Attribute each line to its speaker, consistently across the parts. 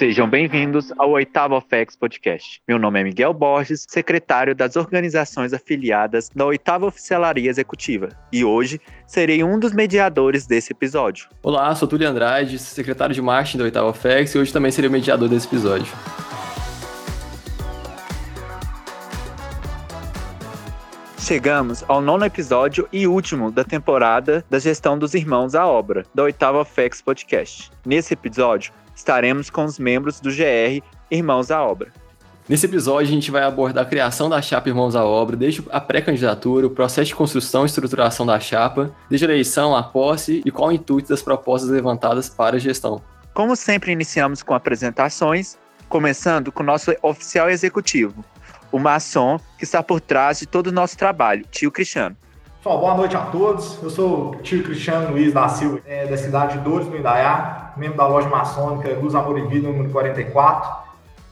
Speaker 1: Sejam bem-vindos ao oitavo OFEX Podcast. Meu nome é Miguel Borges, secretário das organizações afiliadas da oitava Oficialaria Executiva, e hoje serei um dos mediadores desse episódio.
Speaker 2: Olá, sou Túlio Andrade, secretário de marketing da oitava OFEX, e hoje também serei o mediador desse episódio.
Speaker 1: Chegamos ao nono episódio e último da temporada da gestão dos irmãos à obra, da oitava OFEX Podcast. Nesse episódio, estaremos com os membros do GR Irmãos à Obra.
Speaker 2: Nesse episódio, a gente vai abordar a criação da chapa Irmãos à Obra, desde a pré-candidatura, o processo de construção e estruturação da chapa, desde a eleição, a posse e qual o intuito das propostas levantadas para a gestão.
Speaker 1: Como sempre, iniciamos com apresentações, começando com o nosso oficial executivo, o maçom que está por trás de todo o nosso trabalho, tio Cristiano.
Speaker 3: Pessoal, boa noite a todos. Eu sou o tio Cristiano Luiz da Silva, é, da cidade de Dores, no Indaiá, membro da loja maçônica Luz Amor e Vida, número 44.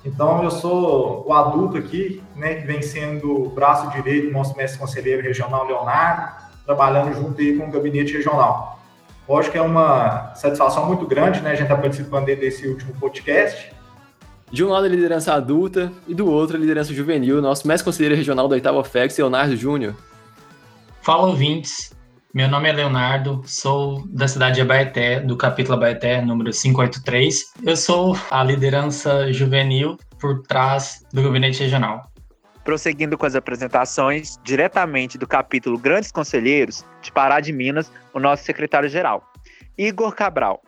Speaker 3: Então, eu sou o adulto aqui, né, que vem sendo o braço direito do nosso mestre conselheiro regional Leonardo, trabalhando junto aí com o gabinete regional. Lógico que é uma satisfação muito grande, né, a gente estar tá participando desse último podcast.
Speaker 2: De um lado a liderança adulta e do outro a liderança juvenil, nosso mestre conselheiro regional da oitava FEX, Leonardo Júnior.
Speaker 4: Fala ouvintes, meu nome é Leonardo, sou da cidade de Abaeté, do capítulo Abaeté, número 583. Eu sou a liderança juvenil por trás do gabinete regional.
Speaker 1: Prosseguindo com as apresentações, diretamente do capítulo Grandes Conselheiros, de Pará de Minas, o nosso secretário-geral, Igor Cabral.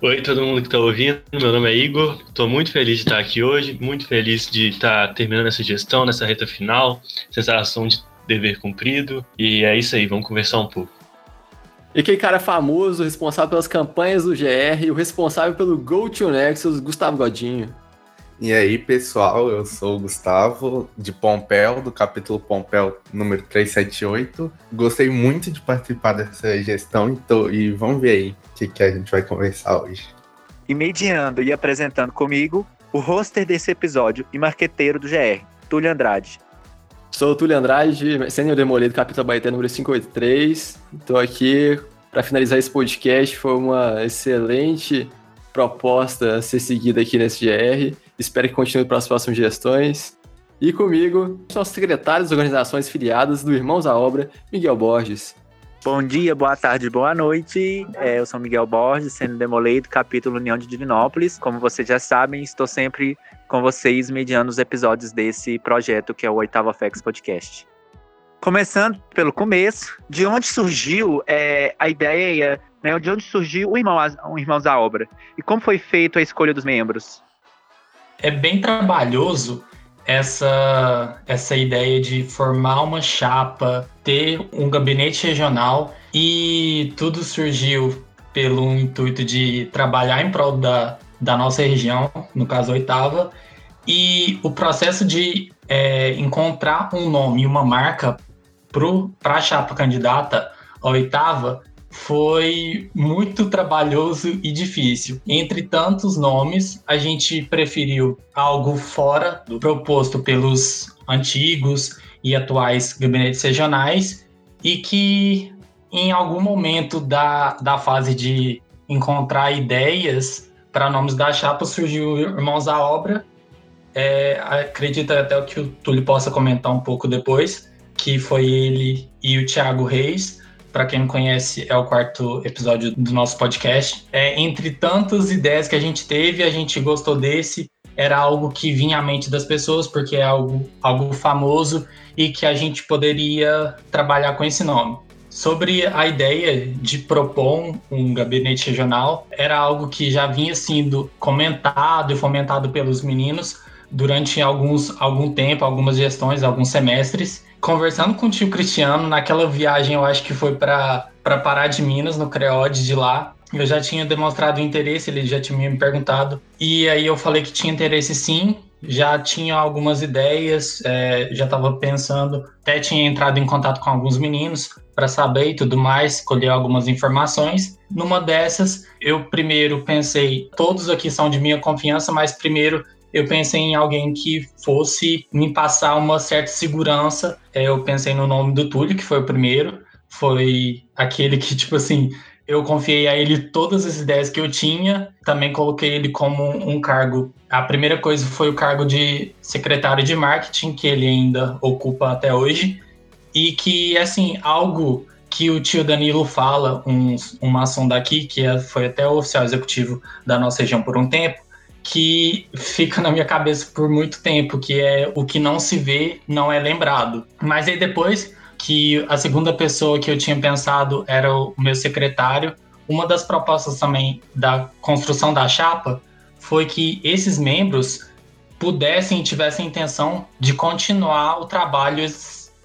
Speaker 5: Oi, todo mundo que está ouvindo. Meu nome é Igor. Estou muito feliz de estar aqui hoje, muito feliz de estar terminando essa gestão, nessa reta final. Sensação de dever cumprido. E é isso aí, vamos conversar um pouco.
Speaker 2: E aquele cara famoso, responsável pelas campanhas do GR, o responsável pelo Go to Nexus, Gustavo Godinho.
Speaker 6: E aí, pessoal, eu sou o Gustavo, de Pompel, do capítulo Pompel número 378. Gostei muito de participar dessa gestão e, tô, e vamos ver aí o que, que a gente vai conversar hoje.
Speaker 1: E mediando e apresentando comigo, o roster desse episódio e marqueteiro do GR, Túlio Andrade.
Speaker 2: Sou o Túlio Andrade, sênior demolido, capítulo Baité número 583. Estou aqui para finalizar esse podcast. Foi uma excelente proposta a ser seguida aqui nesse GR. Espero que continue para as próximas gestões. E comigo, nosso secretário das organizações filiadas do Irmãos à Obra, Miguel Borges.
Speaker 1: Bom dia, boa tarde, boa noite. É, eu sou Miguel Borges, sendo demolido, capítulo União de Divinópolis. Como vocês já sabem, estou sempre com vocês mediando os episódios desse projeto que é o Oitava FX Podcast. Começando pelo começo, de onde surgiu é, a ideia, né, de onde surgiu o, Irmão, o Irmãos à Obra e como foi feita a escolha dos membros?
Speaker 4: É bem trabalhoso essa, essa ideia de formar uma chapa, ter um gabinete regional e tudo surgiu pelo intuito de trabalhar em prol da, da nossa região, no caso oitava, e o processo de é, encontrar um nome e uma marca para a chapa candidata a oitava foi muito trabalhoso e difícil. Entre tantos nomes, a gente preferiu algo fora do proposto pelos antigos e atuais gabinetes regionais e que em algum momento da, da fase de encontrar ideias para nomes da chapa surgiu Irmãos à Obra. É, acredito até que o Túlio possa comentar um pouco depois, que foi ele e o Thiago Reis. Para quem não conhece, é o quarto episódio do nosso podcast. É, entre tantas ideias que a gente teve, a gente gostou desse. Era algo que vinha à mente das pessoas, porque é algo, algo famoso e que a gente poderia trabalhar com esse nome. Sobre a ideia de propor um gabinete regional, era algo que já vinha sendo comentado e fomentado pelos meninos durante alguns, algum tempo, algumas gestões, alguns semestres. Conversando com o tio Cristiano, naquela viagem, eu acho que foi para Pará de Minas, no CREOD de lá, eu já tinha demonstrado interesse, ele já tinha me perguntado. E aí eu falei que tinha interesse sim, já tinha algumas ideias, é, já estava pensando, até tinha entrado em contato com alguns meninos para saber e tudo mais, colher algumas informações. Numa dessas, eu primeiro pensei, todos aqui são de minha confiança, mas primeiro eu pensei em alguém que fosse me passar uma certa segurança. É, eu pensei no nome do Túlio, que foi o primeiro, foi aquele que, tipo assim, eu confiei a ele todas as ideias que eu tinha, também coloquei ele como um cargo. A primeira coisa foi o cargo de secretário de marketing, que ele ainda ocupa até hoje, e que, assim, algo que o tio Danilo fala, um, ação daqui, que é, foi até o oficial executivo da nossa região por um tempo, que fica na minha cabeça por muito tempo, que é o que não se vê não é lembrado. Mas aí depois que a segunda pessoa que eu tinha pensado era o meu secretário, uma das propostas também da construção da chapa foi que esses membros pudessem, tivessem intenção de continuar o trabalho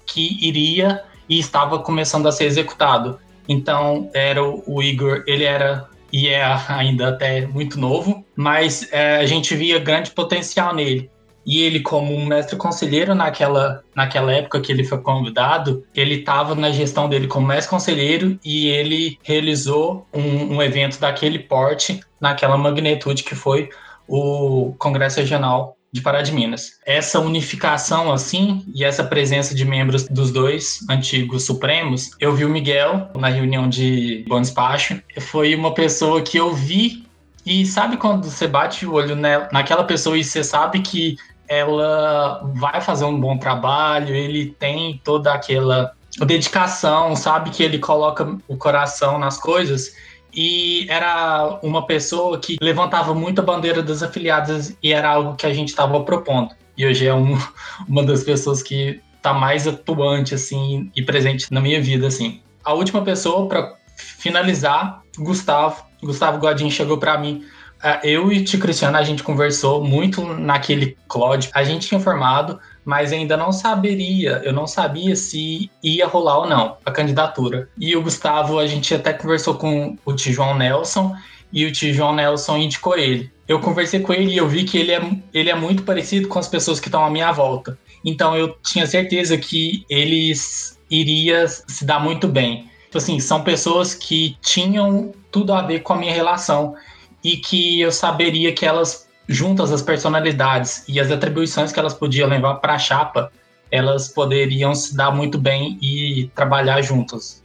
Speaker 4: que iria e estava começando a ser executado. Então, era o Igor, ele era e é ainda até muito novo, mas é, a gente via grande potencial nele. E ele, como um mestre conselheiro naquela, naquela época que ele foi convidado, ele estava na gestão dele como mestre conselheiro e ele realizou um, um evento daquele porte, naquela magnitude que foi o Congresso Regional de Pará de Minas. Essa unificação, assim, e essa presença de membros dos dois antigos Supremos, eu vi o Miguel na reunião de Bom Despacho. Foi uma pessoa que eu vi, e sabe quando você bate o olho naquela pessoa e você sabe que ela vai fazer um bom trabalho, ele tem toda aquela dedicação, sabe que ele coloca o coração nas coisas e era uma pessoa que levantava muito a bandeira das afiliadas e era algo que a gente estava propondo. E hoje é um, uma das pessoas que está mais atuante assim e presente na minha vida assim. A última pessoa para finalizar, Gustavo. Gustavo Godinho chegou para mim ah, eu e o Tio Cristiano, a gente conversou muito naquele Claude. A gente tinha formado, mas ainda não saberia, eu não sabia se ia rolar ou não a candidatura. E o Gustavo, a gente até conversou com o tio João Nelson e o tio João Nelson indicou ele. Eu conversei com ele e eu vi que ele é, ele é muito parecido com as pessoas que estão à minha volta. Então eu tinha certeza que eles iria se dar muito bem. Tipo assim, são pessoas que tinham tudo a ver com a minha relação e que eu saberia que elas, juntas as personalidades e as atribuições que elas podiam levar para a chapa, elas poderiam se dar muito bem e trabalhar juntas.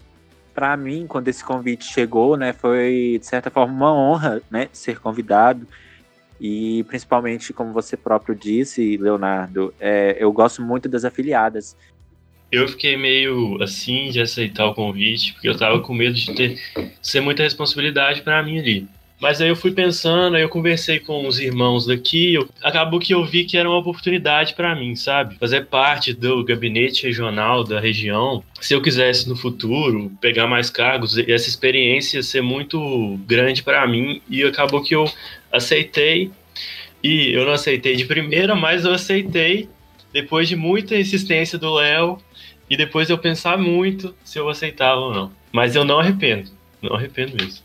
Speaker 1: Para mim, quando esse convite chegou, né, foi de certa forma uma honra, né, ser convidado. E principalmente, como você próprio disse, Leonardo, é, eu gosto muito das afiliadas.
Speaker 5: Eu fiquei meio assim de aceitar o convite, porque eu tava com medo de ter ser muita responsabilidade para mim ali. Mas aí eu fui pensando, aí eu conversei com os irmãos daqui, eu, acabou que eu vi que era uma oportunidade para mim, sabe? Fazer parte do gabinete regional da região. Se eu quisesse no futuro pegar mais cargos, essa experiência ser muito grande para mim e acabou que eu aceitei. E eu não aceitei de primeira, mas eu aceitei depois de muita insistência do Léo e depois eu pensar muito se eu aceitava ou não. Mas eu não arrependo, não arrependo mesmo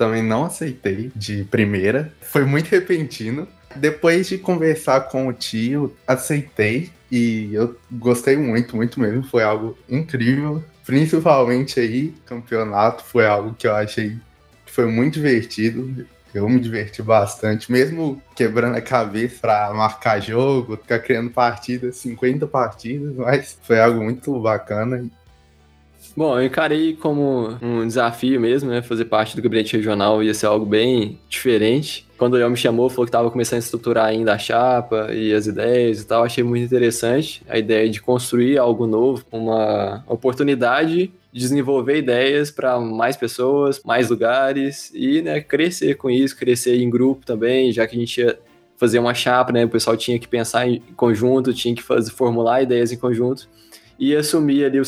Speaker 6: também não aceitei de primeira. Foi muito repentino. Depois de conversar com o tio, aceitei e eu gostei muito, muito mesmo. Foi algo incrível. Principalmente aí, campeonato foi algo que eu achei que foi muito divertido. Eu me diverti bastante, mesmo quebrando a cabeça para marcar jogo, ficar criando partidas, 50 partidas, mas foi algo muito bacana
Speaker 2: Bom, eu encarei como um desafio mesmo, né? Fazer parte do gabinete regional ia ser algo bem diferente. Quando o Léo me chamou, falou que estava começando a estruturar ainda a chapa e as ideias e tal, achei muito interessante a ideia de construir algo novo, uma oportunidade de desenvolver ideias para mais pessoas, mais lugares e né, crescer com isso, crescer em grupo também, já que a gente ia fazer uma chapa, né? O pessoal tinha que pensar em conjunto, tinha que fazer, formular ideias em conjunto e assumir ali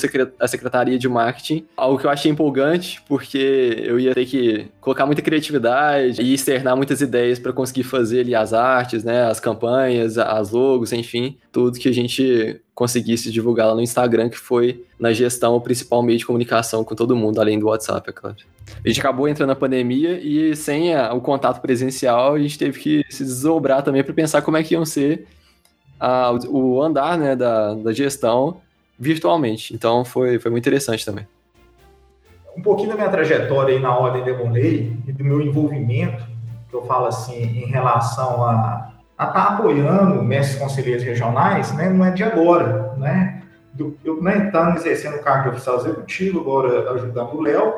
Speaker 2: a secretaria de marketing. Algo que eu achei empolgante, porque eu ia ter que colocar muita criatividade e externar muitas ideias para conseguir fazer ali as artes, né, as campanhas, as logos, enfim, tudo que a gente conseguisse divulgar lá no Instagram, que foi na gestão o principal meio de comunicação com todo mundo, além do WhatsApp, é claro. A gente acabou entrando na pandemia e sem a, o contato presencial, a gente teve que se desdobrar também para pensar como é que iam ser a, o andar né, da, da gestão virtualmente. Então foi, foi muito interessante também.
Speaker 3: Um pouquinho da minha trajetória aí na Ordem de Monley e do meu envolvimento, que eu falo assim, em relação a estar tá apoiando mestres conselheiros regionais, né, não é de agora, né? eu né, estando exercendo o cargo de oficial executivo, agora ajudando o Léo,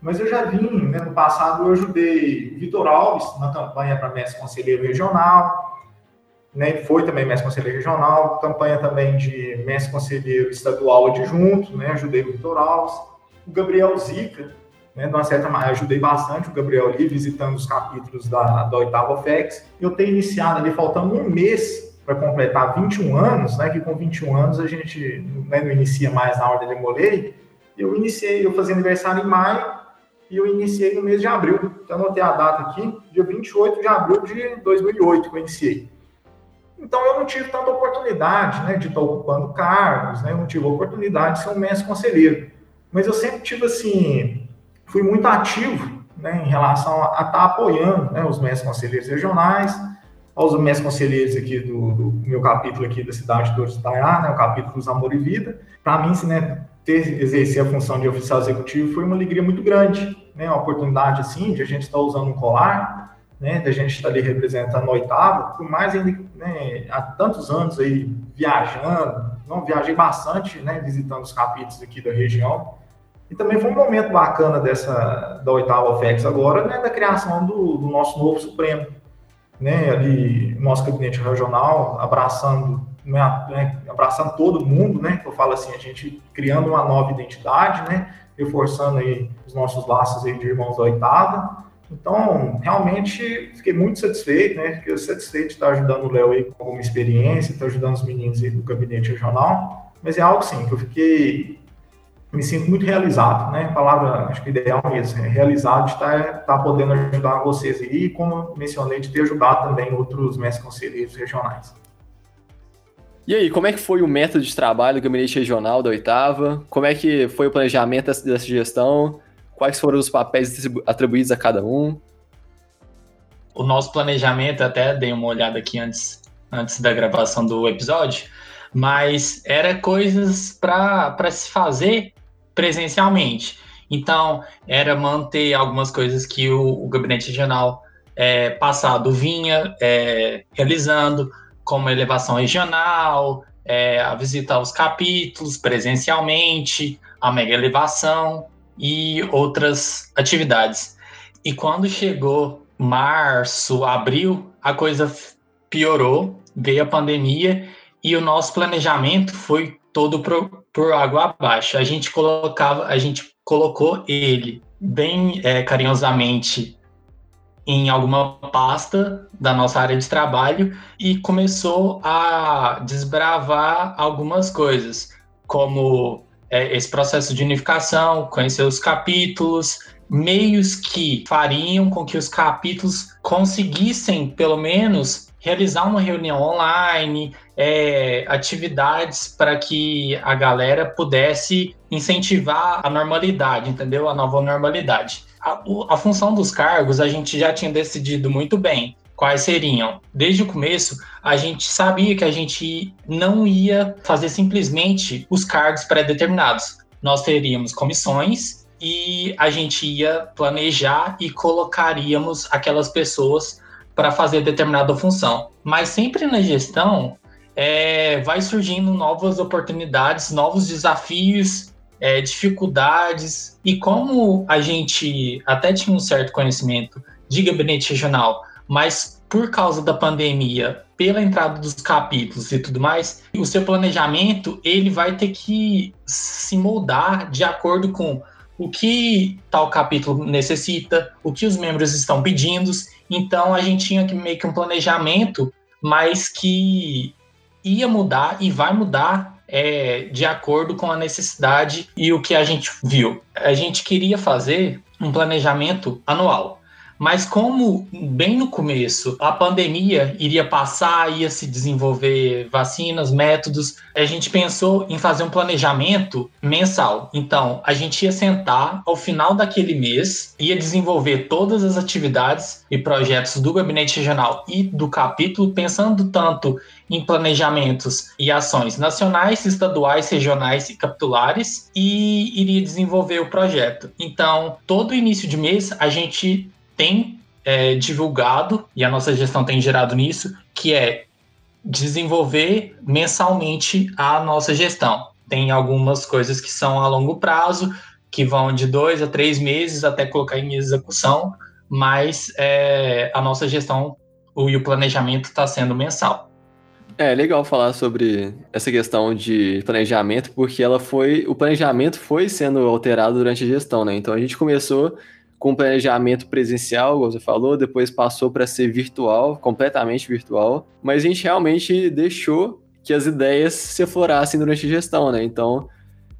Speaker 3: Mas eu já vim, né, no passado eu ajudei Vitor Alves na campanha para mestre conselheiro regional, né, foi também mestre conselheiro regional, campanha também de mestre conselheiro estadual adjunto, né, ajudei o Vitor Alves, o Gabriel Zica, né, de uma certa maneira, ajudei bastante o Gabriel ali, visitando os capítulos da, da oitava FEX. Eu tenho iniciado ali, faltando um mês para completar 21 anos, né, que com 21 anos a gente né, não inicia mais na ordem de Molei, eu iniciei, eu fazia aniversário em maio, e eu iniciei no mês de abril. Então, anotei a data aqui, dia 28 de abril de 2008 que eu iniciei. Então, eu não tive tanta oportunidade né, de estar ocupando cargos, né, eu não tive oportunidade de ser um mestre conselheiro. Mas eu sempre tive, assim, fui muito ativo né, em relação a, estar apoiando né, os mestres conselheiros regionais, aos mestres conselheiros aqui do, do, meu capítulo aqui da cidade de Itaiá, né, o capítulo dos Amor e Vida. Para mim, né, ter exercer a função de oficial executivo foi uma alegria muito grande, né, uma oportunidade assim de a gente estar usando um colar, né, de a gente estar ali representando a oitava, por mais ainda né, há tantos anos aí viajando, não viajei bastante, né, visitando os capítulos aqui da região, e também foi um momento bacana dessa da oitava FEX agora, né, da criação do, do nosso novo Supremo, né, ali nosso gabinete regional abraçando, né, né, abraçando todo mundo, né, que eu falo assim, a gente criando uma nova identidade, né, reforçando aí os nossos laços aí de irmãos da oitava. Então, realmente fiquei muito satisfeito, né, fiquei satisfeito de estar ajudando o Léo aí com alguma experiência, estar ajudando os meninos aí do gabinete regional, mas é algo sim que eu fiquei me sinto muito realizado, né? A palavra, acho que ideal mesmo, é realizado de estar, estar podendo ajudar vocês aí, e como mencionei, de ter ajudado também outros mestres conselheiros regionais.
Speaker 2: E aí, como é que foi o método de trabalho do gabinete regional da oitava? Como é que foi o planejamento dessa gestão? Quais foram os papéis atribuídos a cada um?
Speaker 4: O nosso planejamento, até dei uma olhada aqui antes, antes da gravação do episódio, mas era coisas para se fazer presencialmente. Então, era manter algumas coisas que o, o gabinete regional é, passado vinha é, realizando, como elevação regional, é, a visita aos capítulos presencialmente, a mega elevação e outras atividades. E quando chegou março, abril, a coisa piorou, veio a pandemia e o nosso planejamento foi todo pro, por água abaixo. A gente colocava, a gente colocou ele bem é, carinhosamente em alguma pasta da nossa área de trabalho e começou a desbravar algumas coisas, como é, esse processo de unificação, conhecer os capítulos, meios que fariam com que os capítulos conseguissem, pelo menos, realizar uma reunião online, é, atividades para que a galera pudesse incentivar a normalidade, entendeu? A nova normalidade. A, a função dos cargos a gente já tinha decidido muito bem quais seriam. Desde o começo, a gente sabia que a gente não ia fazer simplesmente os cargos pré-determinados. Nós teríamos comissões e a gente ia planejar e colocaríamos aquelas pessoas para fazer determinada função. Mas sempre na gestão é, vai surgindo novas oportunidades, novos desafios, é, dificuldades. E como a gente até tinha um certo conhecimento de gabinete regional, mas por causa da pandemia, pela entrada dos capítulos e tudo mais, o seu planejamento ele vai ter que se moldar de acordo com o que tal capítulo necessita, o que os membros estão pedindo. Então a gente tinha que meio que um planejamento, mas que ia mudar e vai mudar é, de acordo com a necessidade e o que a gente viu. A gente queria fazer um planejamento anual. Mas como bem no começo a pandemia iria passar, ia se desenvolver vacinas, métodos, a gente pensou em fazer um planejamento mensal. Então, a gente ia sentar ao final daquele mês, ia desenvolver todas as atividades e projetos do gabinete regional e do capítulo, pensando tanto em planejamentos e ações nacionais, estaduais, regionais e capitulares e iria desenvolver o projeto. Então, todo início de mês a gente tem é, divulgado, e a nossa gestão tem gerado nisso, que é desenvolver mensalmente a nossa gestão. Tem algumas coisas que são a longo prazo, que vão de dois a três meses até colocar em execução, mas é, a nossa gestão o, e o planejamento está sendo mensal.
Speaker 2: É legal falar sobre essa questão de planejamento, porque ela foi, o planejamento foi sendo alterado durante a gestão, né? Então a gente começou com planejamento presencial, como você falou, depois passou para ser virtual, completamente virtual, mas a gente realmente deixou que as ideias se aflorassem durante a gestão, né? Então,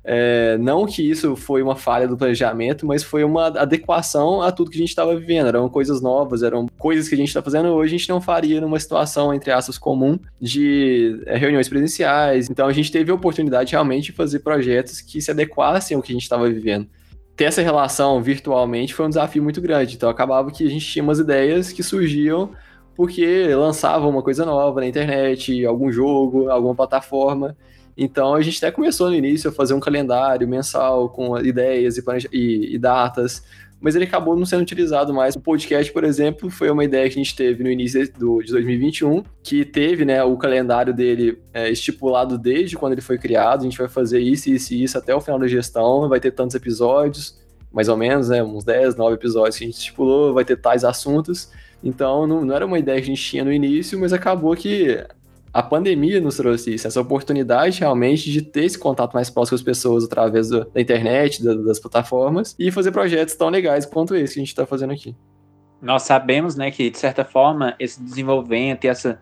Speaker 2: é, não que isso foi uma falha do planejamento, mas foi uma adequação a tudo que a gente estava vivendo. Eram coisas novas, eram coisas que a gente está fazendo hoje, a gente não faria numa situação, entre aspas, comum de é, reuniões presenciais. Então a gente teve a oportunidade realmente de fazer projetos que se adequassem ao que a gente estava vivendo ter essa relação virtualmente foi um desafio muito grande. Então acabava que a gente tinha umas ideias que surgiam porque lançavam uma coisa nova na internet, algum jogo, alguma plataforma. Então a gente até começou no início a fazer um calendário mensal com ideias e, e, e datas mas ele acabou não sendo utilizado mais. O podcast, por exemplo, foi uma ideia que a gente teve no início do, de 2021, que teve né, o calendário dele é, estipulado desde quando ele foi criado. A gente vai fazer isso, isso e isso até o final da gestão, vai ter tantos episódios, mais ou menos, né, uns 10, 9 episódios que a gente estipulou, vai ter tais assuntos. Então, não, não era uma ideia que a gente tinha no início, mas acabou que a pandemia nos trouxe isso, essa oportunidade realmente de ter esse contato mais próximo com as pessoas através da internet, das plataformas, e fazer projetos tão legais quanto esse que a gente está fazendo aqui.
Speaker 1: Nós sabemos, né, que de certa forma esse desenvolvimento e essa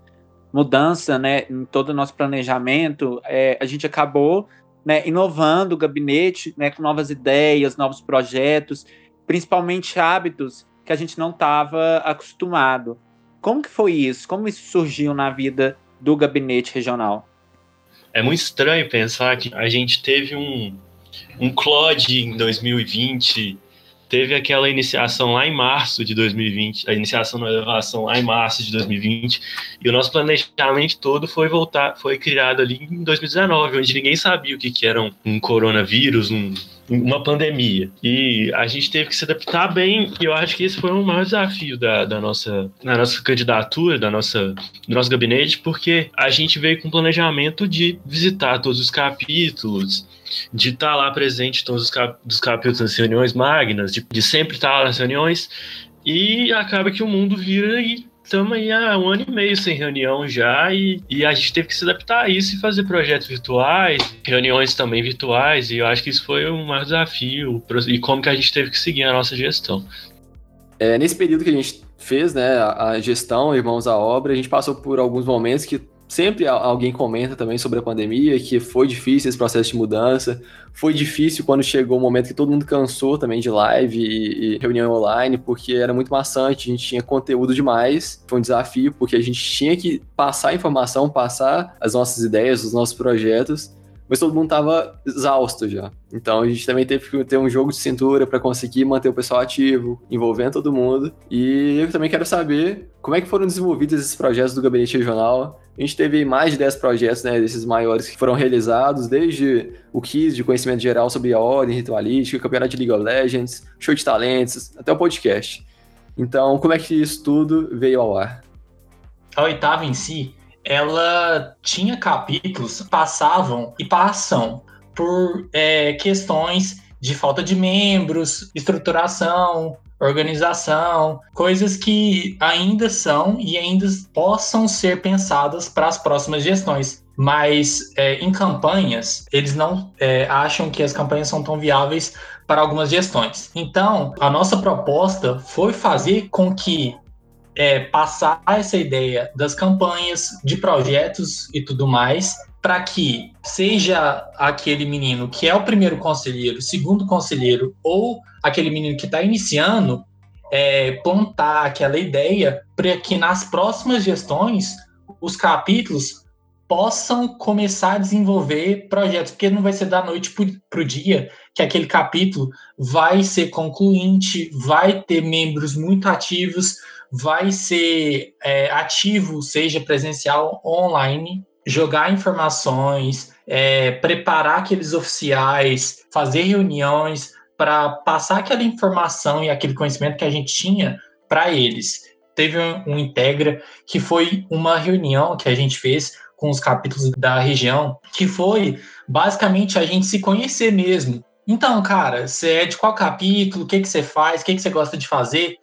Speaker 1: mudança, né, em todo o nosso planejamento, é, a gente acabou, né, inovando o gabinete, né, com novas ideias, novos projetos, principalmente hábitos que a gente não estava acostumado. Como que foi isso? Como isso surgiu na vida do gabinete regional.
Speaker 5: É muito estranho pensar que a gente teve um, um CLOD em 2020, teve aquela iniciação lá em março de 2020, a iniciação da elevação lá em março de 2020, e o nosso planejamento todo foi voltar, foi criado ali em 2019, onde ninguém sabia o que, que era um, um coronavírus, um, uma pandemia. E a gente teve que se adaptar bem, e eu acho que esse foi o maior desafio da, da nossa, da nossa candidatura, da nossa, do nosso gabinete, porque a gente veio com planejamento de visitar todos os capítulos, de estar lá presente todos os cap dos capítulos das reuniões magnas, de, de sempre estar lá nas reuniões, e acaba que o mundo vira e estamos aí há um ano e meio sem reunião já e, e a gente teve que se adaptar a isso e fazer projetos virtuais, reuniões também virtuais, e eu acho que isso foi o maior desafio e como que a gente teve que seguir a nossa gestão.
Speaker 2: É, nesse período que a gente fez né, a gestão, Irmãos à Obra, a gente passou por alguns momentos que Sempre alguém comenta também sobre a pandemia, que foi difícil esse processo de mudança. Foi difícil quando chegou o momento que todo mundo cansou também de live e, e reunião online, porque era muito maçante, a gente tinha conteúdo demais. Foi um desafio, porque a gente tinha que passar informação, passar as nossas ideias, os nossos projetos, mas todo mundo estava exausto já. Então a gente também teve que ter um jogo de cintura para conseguir manter o pessoal ativo, envolvendo todo mundo. E eu também quero saber como é que foram desenvolvidos esses projetos do gabinete regional a gente teve mais de 10 projetos, né, desses maiores que foram realizados, desde o KISS de conhecimento geral sobre a ordem ritualística, campeonato de League of Legends, show de talentos, até o podcast. Então, como é que isso tudo veio ao ar?
Speaker 4: A oitava em si, ela tinha capítulos passavam e passam por é, questões de falta de membros, estruturação, organização, coisas que ainda são e ainda possam ser pensadas para as próximas gestões. Mas é, em campanhas, eles não é, acham que as campanhas são tão viáveis para algumas gestões. Então, a nossa proposta foi fazer com que é, passar essa ideia das campanhas, de projetos e tudo mais, para que seja aquele menino que é o primeiro conselheiro, segundo conselheiro, ou aquele menino que está iniciando, é, plantar aquela ideia para que nas próximas gestões os capítulos possam começar a desenvolver projetos, porque não vai ser da noite para o dia que aquele capítulo vai ser concluinte, vai ter membros muito ativos, vai ser é, ativo, seja presencial ou online, jogar informações, é, preparar aqueles oficiais, fazer reuniões para passar aquela informação e aquele conhecimento que a gente tinha para eles. Teve um, um Integra que foi uma reunião que a gente fez com os capítulos da região, que foi basicamente a gente se conhecer mesmo, Então, cara, você é de qual capítulo? O que, que você faz? O que, que você gosta de fazer?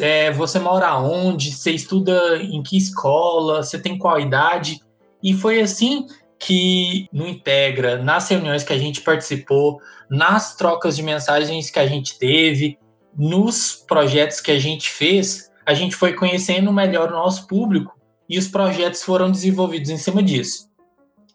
Speaker 4: É, você mora onde? Você estuda em que escola? Você tem qual idade? E foi assim que no Integra, nas reuniões que a gente participou, nas trocas de mensagens que a gente teve, nos projetos que a gente fez, a gente foi conhecendo melhor o nosso público e os projetos foram desenvolvidos em cima disso.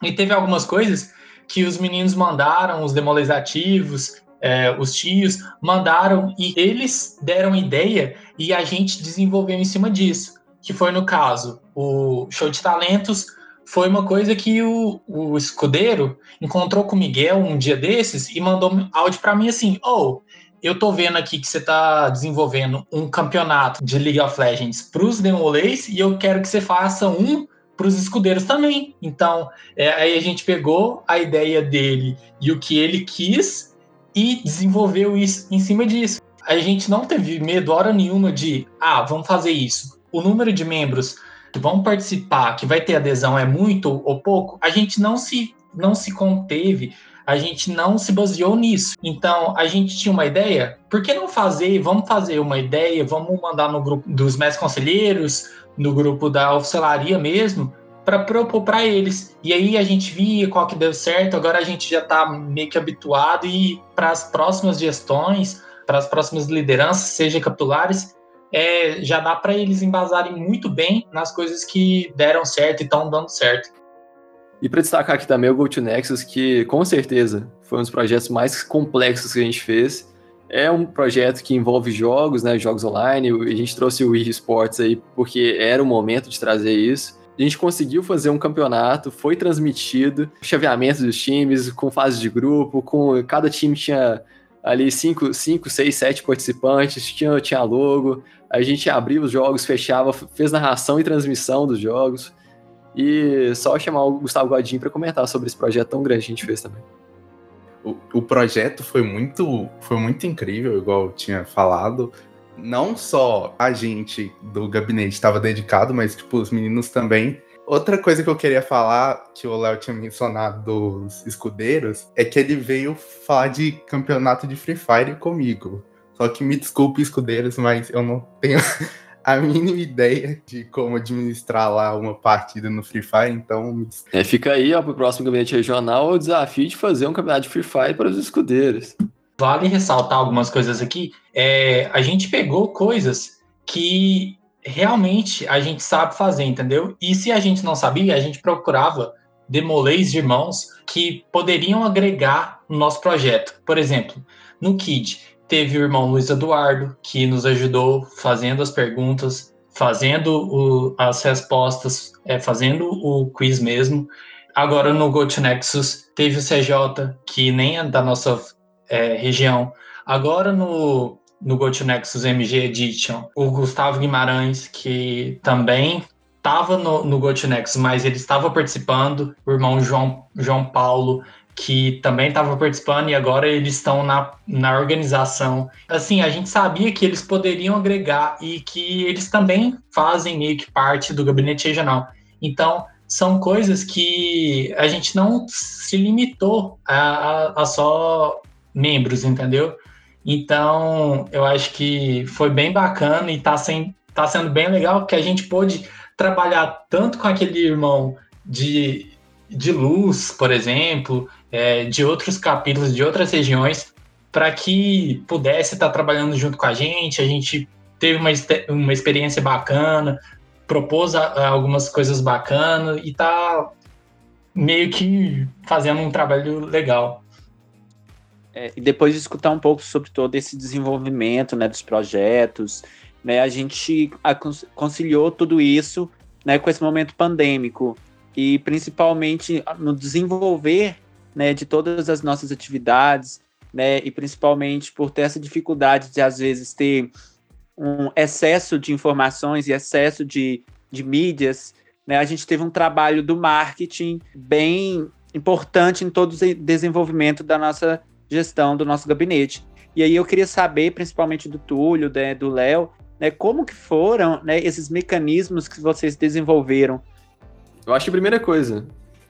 Speaker 4: E teve algumas coisas que os meninos mandaram, os demolizativos, é, os tios mandaram e eles deram ideia e a gente desenvolveu em cima disso. Que foi no caso o show de talentos foi uma coisa que o, o escudeiro encontrou com o Miguel um dia desses e mandou áudio para mim assim: "Oh, eu tô vendo aqui que você tá desenvolvendo um campeonato de League of Legends para os Demolês e eu quero que você faça um para os escudeiros também. Então, é, aí a gente pegou a ideia dele e o que ele quis e desenvolveu isso em cima disso. A gente não teve medo hora nenhuma de, ah, vamos fazer isso. O número de membros que vão participar, que vai ter adesão é muito ou pouco, a gente não se não se conteve a gente não se baseou nisso. Então, a gente tinha uma ideia, por que não fazer? Vamos fazer uma ideia, vamos mandar no grupo dos mestres conselheiros, no grupo da oficialaria mesmo, para propor para eles. E aí a gente via qual que deu certo, agora a gente já está meio que habituado e para as próximas gestões, para as próximas lideranças, seja capitulares, é, já dá para eles embasarem muito bem nas coisas que deram certo e estão dando certo.
Speaker 2: E para destacar aqui também o GoToNexus, que com certeza foi um dos projetos mais complexos que a gente fez. É um projeto que envolve jogos, né, jogos online. A gente trouxe o Wii Sports aí porque era o momento de trazer isso. A gente conseguiu fazer um campeonato, foi transmitido, chaveamento dos times, com fase de grupo, com cada time tinha ali 5, cinco, 6, 7 participantes, tinha, tinha logo. A gente abriu os jogos, fechava, fez narração e transmissão dos jogos. E só chamar o Gustavo Godinho para comentar sobre esse projeto tão grande que a gente fez também.
Speaker 6: O, o projeto foi muito, foi muito incrível, igual eu tinha falado. Não só a gente do gabinete estava dedicado, mas tipo, os meninos também. Outra coisa que eu queria falar, que o Léo tinha mencionado dos escudeiros, é que ele veio falar de campeonato de Free Fire comigo. Só que me desculpe, escudeiros, mas eu não tenho a mínima ideia de como administrar lá uma partida no Free Fire, então.
Speaker 2: É, fica aí, ó, pro próximo gabinete regional o desafio de fazer um campeonato de Free Fire para os escudeiros.
Speaker 4: Vale ressaltar algumas coisas aqui. É, a gente pegou coisas que realmente a gente sabe fazer, entendeu? E se a gente não sabia, a gente procurava demolês de irmãos que poderiam agregar no nosso projeto. Por exemplo, no KID, Teve o irmão Luiz Eduardo, que nos ajudou fazendo as perguntas, fazendo o, as respostas, é, fazendo o quiz mesmo. Agora no GoToNexus teve o CJ, que nem é da nossa é, região. Agora no, no GoToNexus MG Edition, o Gustavo Guimarães, que também estava no, no GoToNexus, mas ele estava participando, o irmão João, João Paulo, que também estava participando e agora eles estão na, na organização. Assim, a gente sabia que eles poderiam agregar e que eles também fazem meio que parte do gabinete regional. Então, são coisas que a gente não se limitou a, a, a só membros, entendeu? Então, eu acho que foi bem bacana e está sendo, tá sendo bem legal que a gente pôde trabalhar tanto com aquele irmão de, de luz, por exemplo, é, de outros capítulos, de outras regiões, para que pudesse estar trabalhando junto com a gente. A gente teve uma, uma experiência bacana, propôs a algumas coisas bacanas e está meio que fazendo um trabalho legal.
Speaker 1: É, e depois de escutar um pouco sobre todo esse desenvolvimento né, dos projetos, né, a gente conciliou tudo isso né, com esse momento pandêmico e principalmente no desenvolver né, de todas as nossas atividades, né, e principalmente por ter essa dificuldade de, às vezes, ter um excesso de informações e excesso de, de mídias, né, a gente teve um trabalho do marketing bem importante em todo o desenvolvimento da nossa gestão, do nosso gabinete. E aí eu queria saber, principalmente do Túlio, né, do Léo, né, como que foram né, esses mecanismos que vocês desenvolveram?
Speaker 2: Eu acho que a primeira coisa,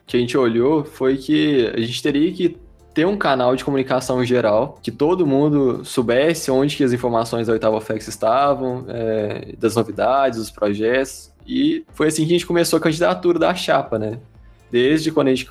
Speaker 2: que a gente olhou foi que a gente teria que ter um canal de comunicação geral, que todo mundo soubesse onde que as informações da Oitava FEX estavam, é, das novidades, dos projetos. E foi assim que a gente começou a candidatura da chapa, né? Desde quando a gente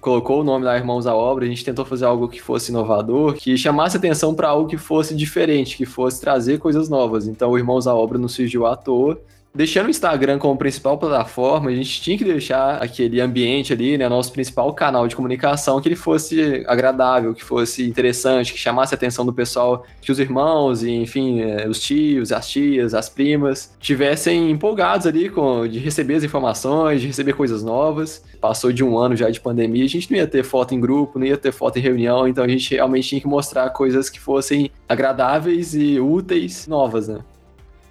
Speaker 2: colocou o nome da Irmãos à Obra, a gente tentou fazer algo que fosse inovador, que chamasse atenção para algo que fosse diferente, que fosse trazer coisas novas. Então, o Irmãos à Obra não surgiu à toa, deixando o Instagram como principal plataforma, a gente tinha que deixar aquele ambiente ali, né, nosso principal canal de comunicação, que ele fosse agradável, que fosse interessante, que chamasse a atenção do pessoal, que os irmãos, e, enfim, é, os tios, as tias, as primas, tivessem empolgados ali com de receber as informações, de receber coisas novas. Passou de um ano já de pandemia, a gente não ia ter foto em grupo, não ia ter foto em reunião, então a gente realmente tinha que mostrar coisas que fossem agradáveis e úteis, novas, né?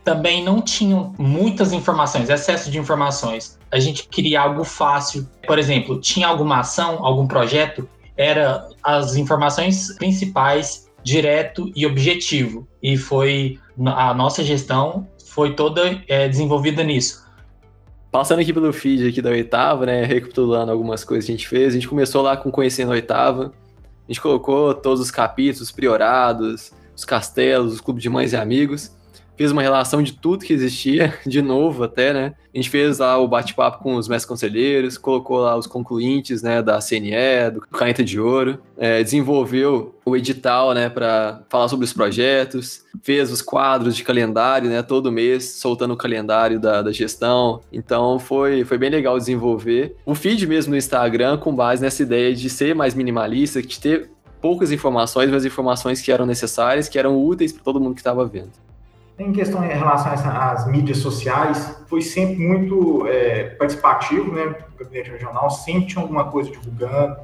Speaker 4: Também não tinham muitas informações, excesso de informações. A gente queria algo fácil. Por exemplo, tinha alguma ação, algum projeto, era as informações principais, direto e objetivo. E foi a nossa gestão foi toda é, desenvolvida nisso.
Speaker 2: Passando aqui pelo feed aqui da oitava, né, recapitulando algumas coisas que a gente fez, a gente começou lá com Conhecendo a Oitava, a gente colocou todos os capítulos, priorados, os castelos, os clubes de mães e amigos, fez uma relação de tudo que existia, de novo até, né? A gente fez lá o bate-papo com os mestres conselheiros, colocou lá os concluintes, né, da CNE, do Caneta de Ouro, é, desenvolveu o edital, né, para falar sobre os projetos, fez os quadros de calendário, né, todo mês, soltando o calendário da, da gestão. Então foi, foi bem legal desenvolver. O feed mesmo no Instagram, com base nessa ideia de ser mais minimalista, de ter poucas informações, mas informações que eram necessárias, que eram úteis para todo mundo que estava vendo.
Speaker 3: Em questão em relação às mídias sociais, foi sempre muito é, participativo, né? O gabinete regional sempre tinha alguma coisa divulgando,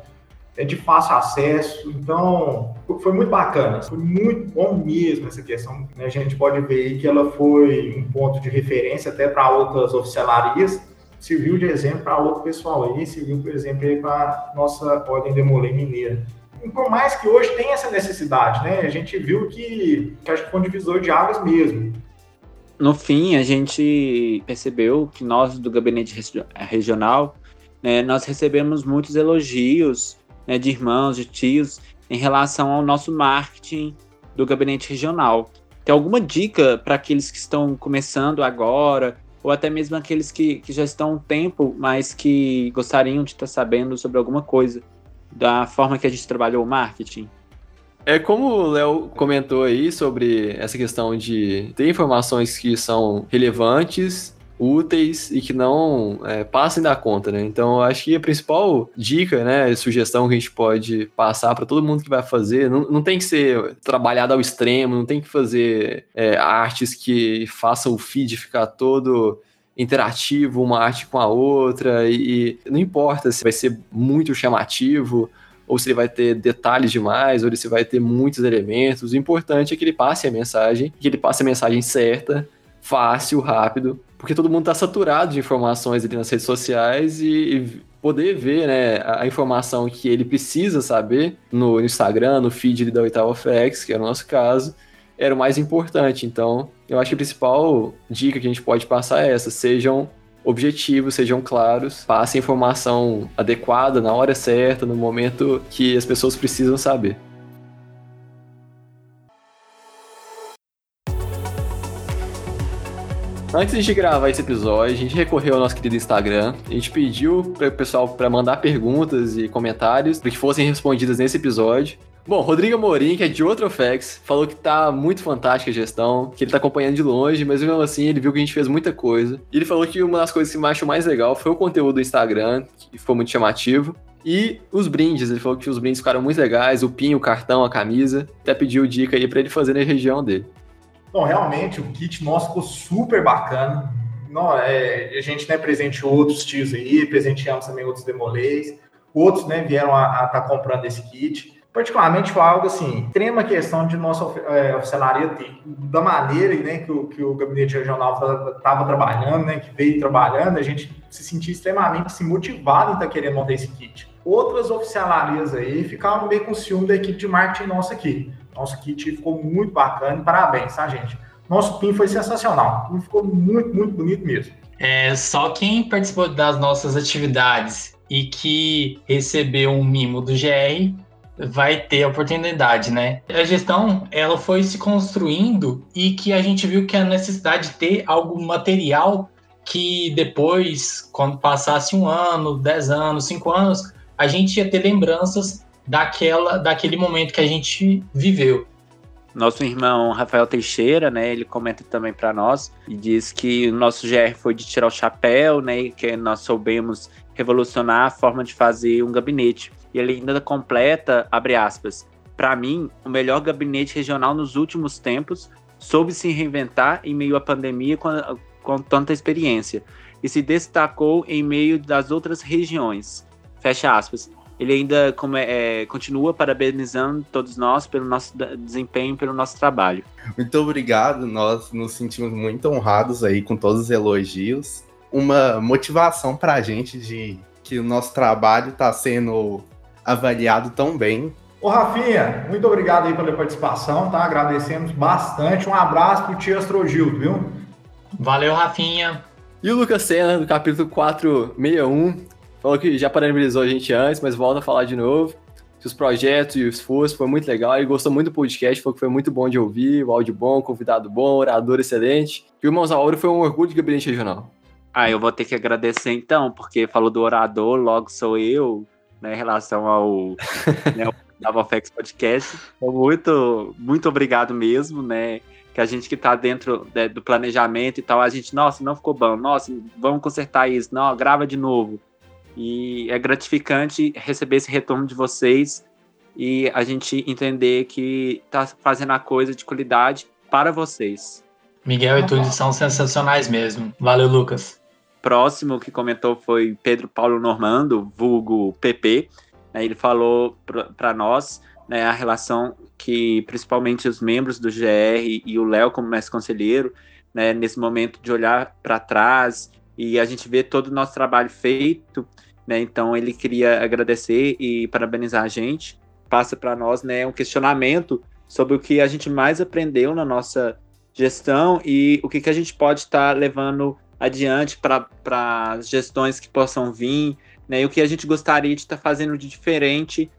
Speaker 3: é de fácil acesso, então foi muito bacana, foi muito bom mesmo essa questão. Né? A gente pode ver que ela foi um ponto de referência até para outras oficialarias, serviu de exemplo para outro pessoal aí, serviu, por exemplo, para nossa ordem Demolê Mineira por mais que hoje tenha essa necessidade, né? A gente viu que, que acho que foi um divisor de águas mesmo.
Speaker 1: No fim, a gente percebeu que nós do gabinete regional, né, nós recebemos muitos elogios né, de irmãos, de tios, em relação ao nosso marketing do gabinete regional. Tem alguma dica para aqueles que estão começando agora, ou até mesmo aqueles que, que já estão um tempo, mas que gostariam de estar sabendo sobre alguma coisa da forma que a gente trabalhou o marketing?
Speaker 2: É como o Léo comentou aí sobre essa questão de ter informações que são relevantes, úteis e que não é, passem da conta, né? Então, acho que a principal dica, né, sugestão que a gente pode passar para todo mundo que vai fazer, não, não tem que ser trabalhado ao extremo, não tem que fazer é, artes que façam o feed ficar todo interativo uma arte com a outra e, e não importa se vai ser muito chamativo ou se ele vai ter detalhes demais, ou se vai ter muitos elementos. O importante é que ele passe a mensagem, que ele passe a mensagem certa, fácil, rápido, porque todo mundo está saturado de informações ali nas redes sociais e, e poder ver né, a, informação que ele precisa saber no Instagram, no feed da Oitava FX, que é o nosso caso, era o mais importante. Então, eu acho que a principal dica que a gente pode passar é essa: sejam objetivos, sejam claros, passem informação adequada na hora certa, no momento que as pessoas precisam saber. Antes de gravar esse episódio, a gente recorreu ao nosso querido Instagram. A gente pediu para o pessoal para mandar perguntas e comentários para que fossem respondidas nesse episódio. Bom, Rodrigo Amorim, que é de outro FX, falou que tá muito fantástica a gestão, que ele tá acompanhando de longe, mas mesmo assim ele viu que a gente fez muita coisa. E ele falou que uma das coisas que me achou mais legal foi o conteúdo do Instagram, que foi muito chamativo. E os brindes, ele falou que os brindes ficaram muito legais, o pin, o cartão, a camisa. Até pediu dica aí para ele fazer na região dele.
Speaker 3: Bom, realmente o kit nosso ficou super bacana. Não, é, a gente né, presenteou outros tios aí, presenteamos também outros demolês. Outros né, vieram a estar tá comprando esse kit particularmente foi algo assim, extrema questão de nossa é, oficialaria ter. Da maneira né, que, o, que o gabinete regional estava trabalhando, né, que veio trabalhando, a gente se sentia extremamente assim, motivado em estar tá querendo montar esse kit. Outras oficialarias aí ficaram meio com ciúme da equipe de marketing nossa aqui. Nosso kit ficou muito bacana, parabéns, tá, gente? Nosso PIN foi sensacional, o PIN ficou muito, muito bonito mesmo.
Speaker 4: É, só quem participou das nossas atividades e que recebeu um mimo do GR vai ter oportunidade, né? A gestão, ela foi se construindo e que a gente viu que a necessidade de ter algo material que depois, quando passasse um ano, dez anos, cinco anos, a gente ia ter lembranças daquela, daquele momento que a gente viveu.
Speaker 1: Nosso irmão Rafael Teixeira, né, ele comenta também para nós e diz que o nosso GR foi de tirar o chapéu, né, que nós soubemos revolucionar a forma de fazer um gabinete. E ele ainda completa, abre aspas, para mim, o melhor gabinete regional nos últimos tempos, soube se reinventar em meio à pandemia com, com tanta experiência e se destacou em meio das outras regiões. Fecha aspas. Ele ainda é, é, continua parabenizando todos nós pelo nosso desempenho, pelo nosso trabalho.
Speaker 6: Muito obrigado, nós nos sentimos muito honrados aí com todos os elogios. Uma motivação para a gente de que o nosso trabalho está sendo avaliado tão bem.
Speaker 3: Ô Rafinha, muito obrigado aí pela participação, tá? Agradecemos bastante. Um abraço pro Tio Astrogildo, viu?
Speaker 4: Valeu, Rafinha.
Speaker 2: E o Lucas Senna, do capítulo 461, falou que já parabenizou a gente antes, mas volta a falar de novo. Que os projetos e o esforço foi muito legal. Ele gostou muito do podcast, falou que foi muito bom de ouvir, o áudio bom, convidado bom, orador excelente. E o Irmãos Auro foi um orgulho de gabinete regional.
Speaker 1: Ah, eu vou ter que agradecer então, porque falou do orador, logo sou eu, né, em relação ao né, Navofex Podcast. Então, muito, muito obrigado mesmo, né? Que a gente que está dentro né, do planejamento e tal, a gente, nossa, não ficou bom, nossa, vamos consertar isso, não, grava de novo. E é gratificante receber esse retorno de vocês e a gente entender que está fazendo a coisa de qualidade para vocês.
Speaker 4: Miguel e Túlio são sensacionais mesmo. Valeu, Lucas
Speaker 1: próximo que comentou foi Pedro Paulo Normando, vulgo PP. Né, ele falou para nós né, a relação que principalmente os membros do GR e o Léo como mestre conselheiro, né, nesse momento de olhar para trás e a gente vê todo o nosso trabalho feito, né, então ele queria agradecer e parabenizar a gente. Passa para nós né, um questionamento sobre o que a gente mais aprendeu na nossa gestão e o que, que a gente pode estar tá levando adiante para gestões que possam vir, né? E o que a gente gostaria de estar tá fazendo de diferente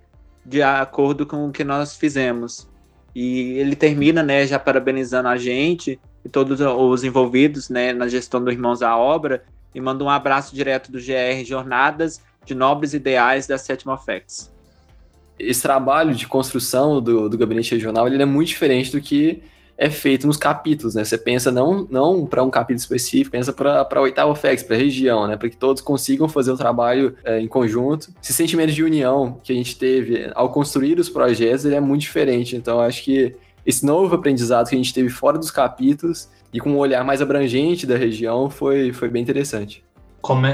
Speaker 1: de acordo com o que nós fizemos. E ele termina, né, já parabenizando a gente e todos os envolvidos, né, na gestão do Irmãos à Obra e manda um abraço direto do GR Jornadas de Nobres Ideais da Sétima FEX.
Speaker 2: Esse trabalho de construção do, do gabinete regional ele é muito diferente do que é feito nos capítulos, né? Você pensa não, não para um capítulo específico, pensa para a oitava FEX, para a região, né? Para que todos consigam fazer o trabalho é, em conjunto. Esse sentimento de união que a gente teve ao construir os projetos, ele é muito diferente. Então, acho que esse novo aprendizado que a gente teve fora dos capítulos e com um olhar mais abrangente da região foi, foi bem interessante.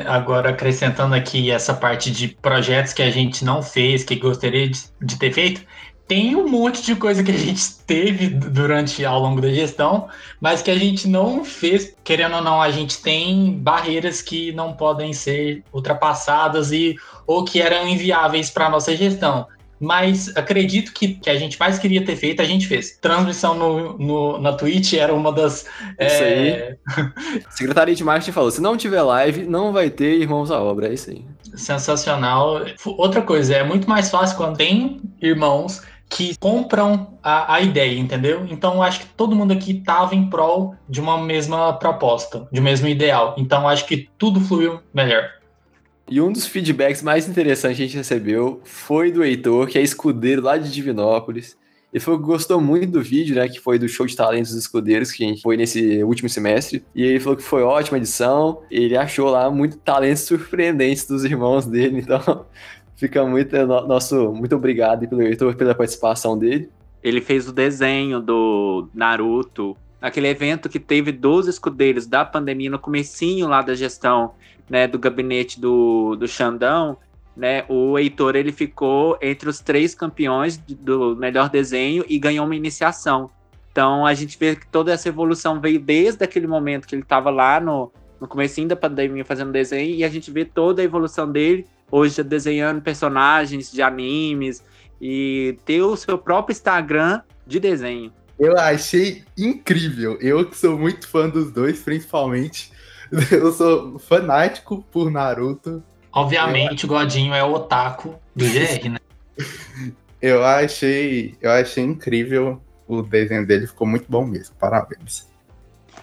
Speaker 4: Agora, acrescentando aqui essa parte de projetos que a gente não fez, que gostaria de, de ter feito, tem um monte de coisa que a gente teve durante ao longo da gestão, mas que a gente não fez, querendo ou não, a gente tem barreiras que não podem ser ultrapassadas e ou que eram inviáveis para a nossa gestão. Mas acredito que, que a gente mais queria ter feito, a gente fez. Transmissão no, no na Twitch era uma das.
Speaker 2: Isso é... aí. Secretaria de Marketing falou: se não tiver live, não vai ter irmãos à obra. É isso aí.
Speaker 4: Sensacional. Outra coisa, é muito mais fácil quando tem irmãos que compram a, a ideia, entendeu? Então acho que todo mundo aqui estava em prol de uma mesma proposta, de um mesmo ideal. Então acho que tudo fluiu melhor.
Speaker 2: E um dos feedbacks mais interessantes que a gente recebeu foi do Heitor, que é escudeiro lá de Divinópolis. Ele falou que gostou muito do vídeo, né? Que foi do show de talentos dos escudeiros, que a gente foi nesse último semestre. E ele falou que foi ótima edição. Ele achou lá muito talentos surpreendentes dos irmãos dele. Então, Fica muito é, nosso muito obrigado pelo Heitor pela participação dele.
Speaker 1: Ele fez o desenho do Naruto, aquele evento que teve 12 escudeiros da pandemia no comecinho lá da gestão, né, do gabinete do, do Xandão, né, o Heitor ele ficou entre os três campeões do melhor desenho e ganhou uma iniciação. Então a gente vê que toda essa evolução veio desde aquele momento que ele estava lá no, no comecinho da pandemia fazendo desenho e a gente vê toda a evolução dele hoje desenhando personagens de animes e ter o seu próprio Instagram de desenho.
Speaker 6: Eu achei incrível. Eu que sou muito fã dos dois, principalmente. Eu sou fanático por Naruto.
Speaker 4: Obviamente, eu... o Godinho é o otaku do GR, né?
Speaker 6: Eu achei, eu achei incrível o desenho dele, ficou muito bom mesmo. Parabéns.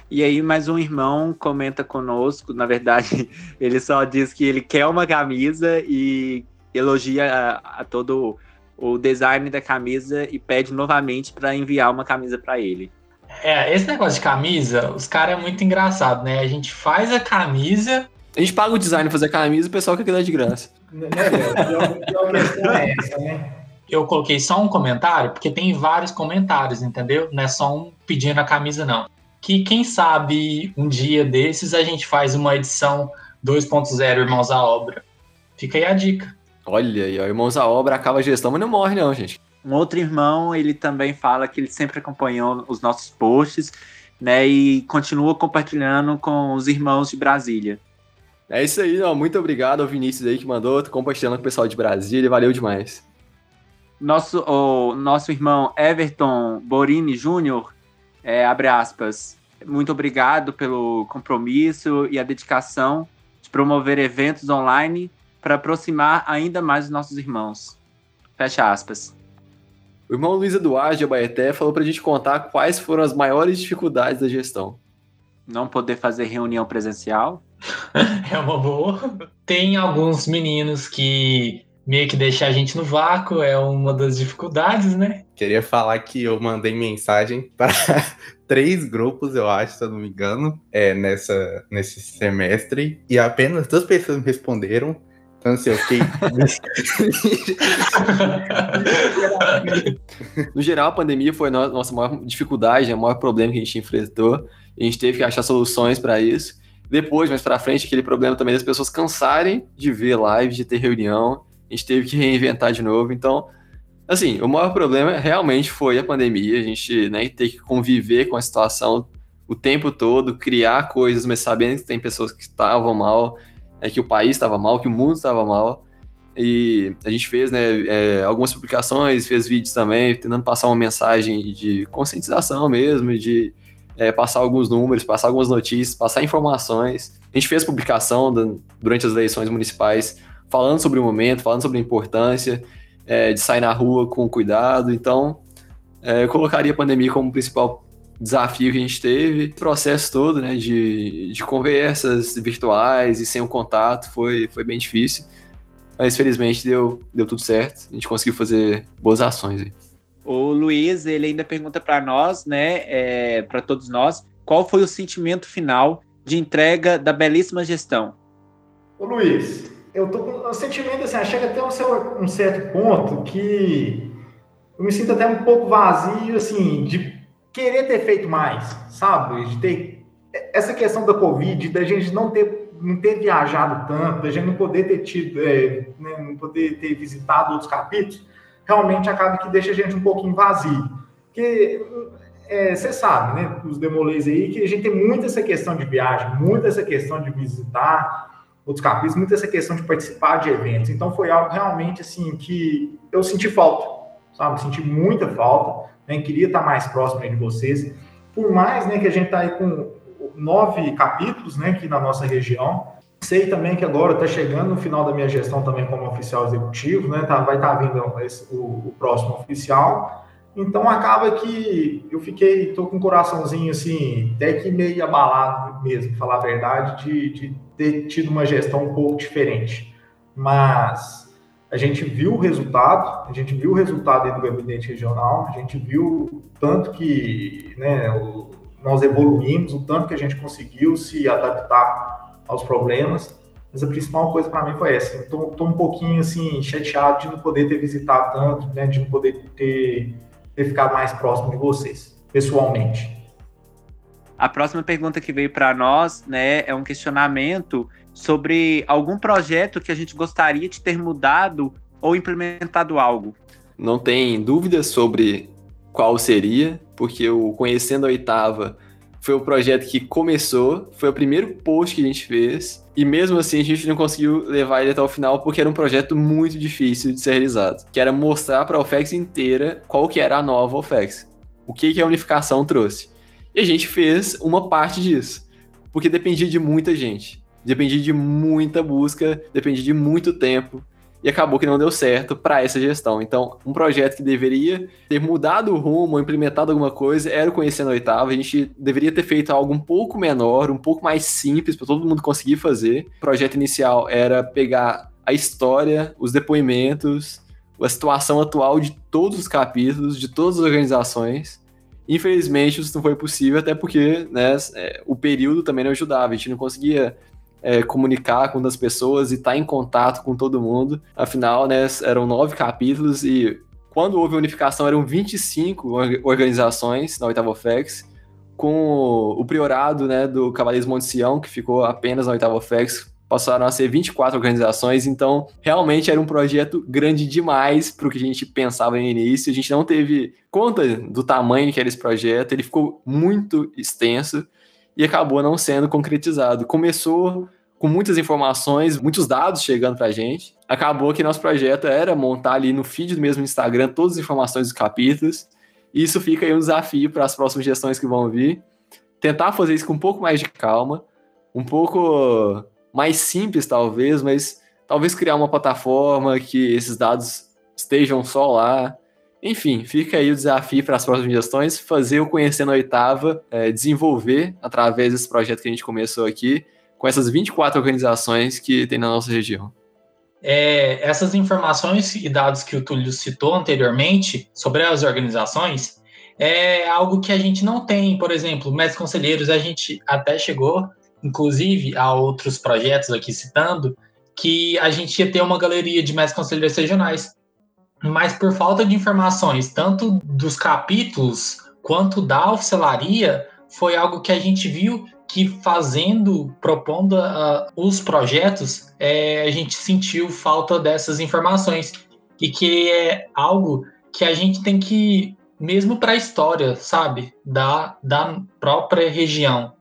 Speaker 1: E aí, mais um irmão comenta conosco. Na verdade, ele só diz que ele quer uma camisa e elogia a, a todo o design da camisa e pede novamente para enviar uma camisa para ele.
Speaker 4: É, esse negócio de camisa, os caras é muito engraçado, né? A gente faz a camisa.
Speaker 2: A gente paga o design fazer a camisa e o pessoal quer que dá de graça.
Speaker 3: Né, questão é essa, né?
Speaker 4: Eu coloquei só um comentário, porque tem vários comentários, entendeu? Não é só um pedindo a camisa, não. Que quem sabe um dia desses a gente faz uma edição 2.0 Irmãos à Obra. Fica aí a dica.
Speaker 2: Olha aí, ó, Irmãos à Obra acaba a gestão, mas não morre não, gente.
Speaker 1: Um outro irmão, ele também fala que ele sempre acompanhou os nossos posts, né, e continua compartilhando com os irmãos de Brasília.
Speaker 2: É isso aí, ó. muito obrigado ao Vinícius aí que mandou, tô compartilhando com o pessoal de Brasília, valeu demais.
Speaker 1: Nosso, o nosso irmão Everton Borini Júnior, é, abre aspas, muito obrigado pelo compromisso e a dedicação de promover eventos online para aproximar ainda mais os nossos irmãos. Fecha aspas.
Speaker 2: O irmão Luiz Eduardo de Abaeté falou para a gente contar quais foram as maiores dificuldades da gestão.
Speaker 1: Não poder fazer reunião presencial.
Speaker 4: é uma boa. Tem alguns meninos que meio que deixam a gente no vácuo, é uma das dificuldades, né?
Speaker 6: Queria falar que eu mandei mensagem para três grupos, eu acho, se eu não me engano, é, nessa, nesse semestre, e apenas duas pessoas me responderam. Então, assim, eu fiquei.
Speaker 2: no geral, a pandemia foi a nossa maior dificuldade, o maior problema que a gente enfrentou. A gente teve que achar soluções para isso. Depois, mais para frente, aquele problema também das pessoas cansarem de ver live, de ter reunião. A gente teve que reinventar de novo. Então, assim, o maior problema realmente foi a pandemia. A gente né, ter que conviver com a situação o tempo todo, criar coisas, mas sabendo que tem pessoas que estavam mal, é que o país estava mal, que o mundo estava mal. E a gente fez né, é, algumas publicações, fez vídeos também, tentando passar uma mensagem de conscientização mesmo, de é, passar alguns números, passar algumas notícias, passar informações. A gente fez publicação durante as eleições municipais falando sobre o momento, falando sobre a importância é, de sair na rua com cuidado. Então, é, eu colocaria a pandemia como principal desafio que a gente teve. O processo todo, né, de, de conversas virtuais e sem o contato foi, foi bem difícil. Mas felizmente deu, deu tudo certo. A gente conseguiu fazer boas ações aí.
Speaker 1: O Luiz, ele ainda pergunta para nós, né, é, para todos nós, qual foi o sentimento final de entrega da belíssima gestão?
Speaker 3: Ô Luiz, eu tô com um sentimento assim, chega até um, um certo ponto que eu me sinto até um pouco vazio, assim, de querer ter feito mais, sabe? De ter essa questão da Covid, da gente não ter, não ter viajado tanto, da gente não poder ter tido, é, né, não poder ter visitado outros capítulos, realmente acaba que deixa a gente um pouquinho vazio. Porque é, você sabe, né, os demolês aí, que a gente tem muito essa questão de viagem, muito essa questão de visitar outros capítulos, muito essa questão de participar de eventos. Então foi algo realmente assim que eu senti falta, sabe? Senti muita falta né? Queria estar mais próximo de vocês. Por mais né, que a gente está aí com nove capítulos né, aqui na nossa região, Sei também que agora está chegando no final da minha gestão também como oficial executivo, né? Tá, vai estar tá vindo esse, o, o, próximo oficial. Então acaba que eu fiquei, tô com um coraçãozinho assim, até que meio abalado mesmo, falar a verdade, de, de ter tido uma gestão um pouco diferente. Mas a gente viu o resultado, a gente viu o resultado do gabinete regional, a gente viu tanto que né, nós evoluímos, o tanto que a gente conseguiu se adaptar aos problemas, mas a principal coisa para mim foi essa. Estou um pouquinho assim chateado de não poder ter visitado tanto, né, de não poder ter, ficado mais próximo de vocês, pessoalmente.
Speaker 1: A próxima pergunta que veio para nós, né, é um questionamento sobre algum projeto que a gente gostaria de ter mudado ou implementado algo.
Speaker 2: Não tem dúvida sobre qual seria, porque o Conhecendo a Oitava foi o projeto que começou, foi o primeiro post que a gente fez, e mesmo assim a gente não conseguiu levar ele até o final porque era um projeto muito difícil de ser realizado, que era mostrar para a OFEX inteira qual que era a nova OFEX, o que, que a unificação trouxe. E a gente fez uma parte disso, porque dependia de muita gente dependia de muita busca, dependia de muito tempo. E acabou que não deu certo para essa gestão. Então, um projeto que deveria ter mudado o rumo, implementado alguma coisa, era o Conhecendo a Oitava. A gente deveria ter feito algo um pouco menor, um pouco mais simples para todo mundo conseguir fazer. O projeto inicial era pegar a história, os depoimentos, a situação atual de todos os capítulos, de todas as organizações. Infelizmente, isso não foi possível, até porque né, é, o período também não ajudava. A gente não conseguia é, comunicar com as pessoas e estar tá em contato com todo mundo. Afinal, né, eram nove capítulos e quando houve a unificação eram 25 organizações na oitava FEX, com o priorado né, do Cavaleiros Monte Sião, que ficou apenas na oitava FEX, passaram a ser 24 organizações, então realmente era um projeto grande demais para o que a gente pensava no início. A gente não teve conta do tamanho que era esse projeto, ele ficou muito extenso e acabou não sendo concretizado. Começou com muitas informações, muitos dados chegando para a gente. Acabou que nosso projeto era montar ali no feed do mesmo Instagram todas as informações dos capítulos. E isso fica aí um desafio para as próximas gestões que vão vir. Tentar fazer isso com um pouco mais de calma, um pouco mais simples, talvez, mas talvez criar uma plataforma que esses dados estejam só lá. Enfim, fica aí o desafio para as próximas gestões, fazer o Conhecendo a Oitava, é, desenvolver através desse projeto que a gente começou aqui, com essas 24 organizações que tem na nossa região.
Speaker 4: É, essas informações e dados que o Túlio citou anteriormente sobre as organizações é algo que a gente não tem, por exemplo, mestres conselheiros, a gente até chegou inclusive há outros projetos aqui citando, que a gente ia ter uma galeria de mestres conselheiros regionais. Mas por falta de informações, tanto dos capítulos quanto da oficialaria, foi algo que a gente viu que fazendo, propondo uh, os projetos, é, a gente sentiu falta dessas informações. E que é algo que a gente tem que, mesmo para a história, sabe, da, da própria região,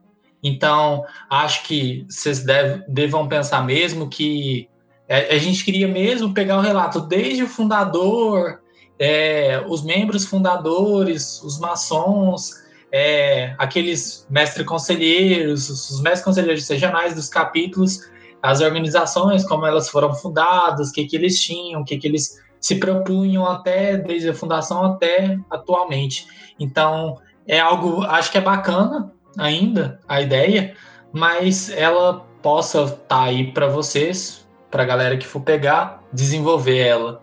Speaker 4: então, acho que vocês devam pensar mesmo que a gente queria mesmo pegar o relato desde o fundador, é, os membros fundadores, os maçons, é, aqueles mestres conselheiros, os mestres conselheiros regionais dos capítulos, as organizações, como elas foram fundadas, o que, que eles tinham, o que, que eles se propunham até desde a fundação até atualmente. Então, é algo, acho que é bacana ainda a ideia, mas ela possa estar tá aí para vocês, para a galera que for pegar, desenvolver ela.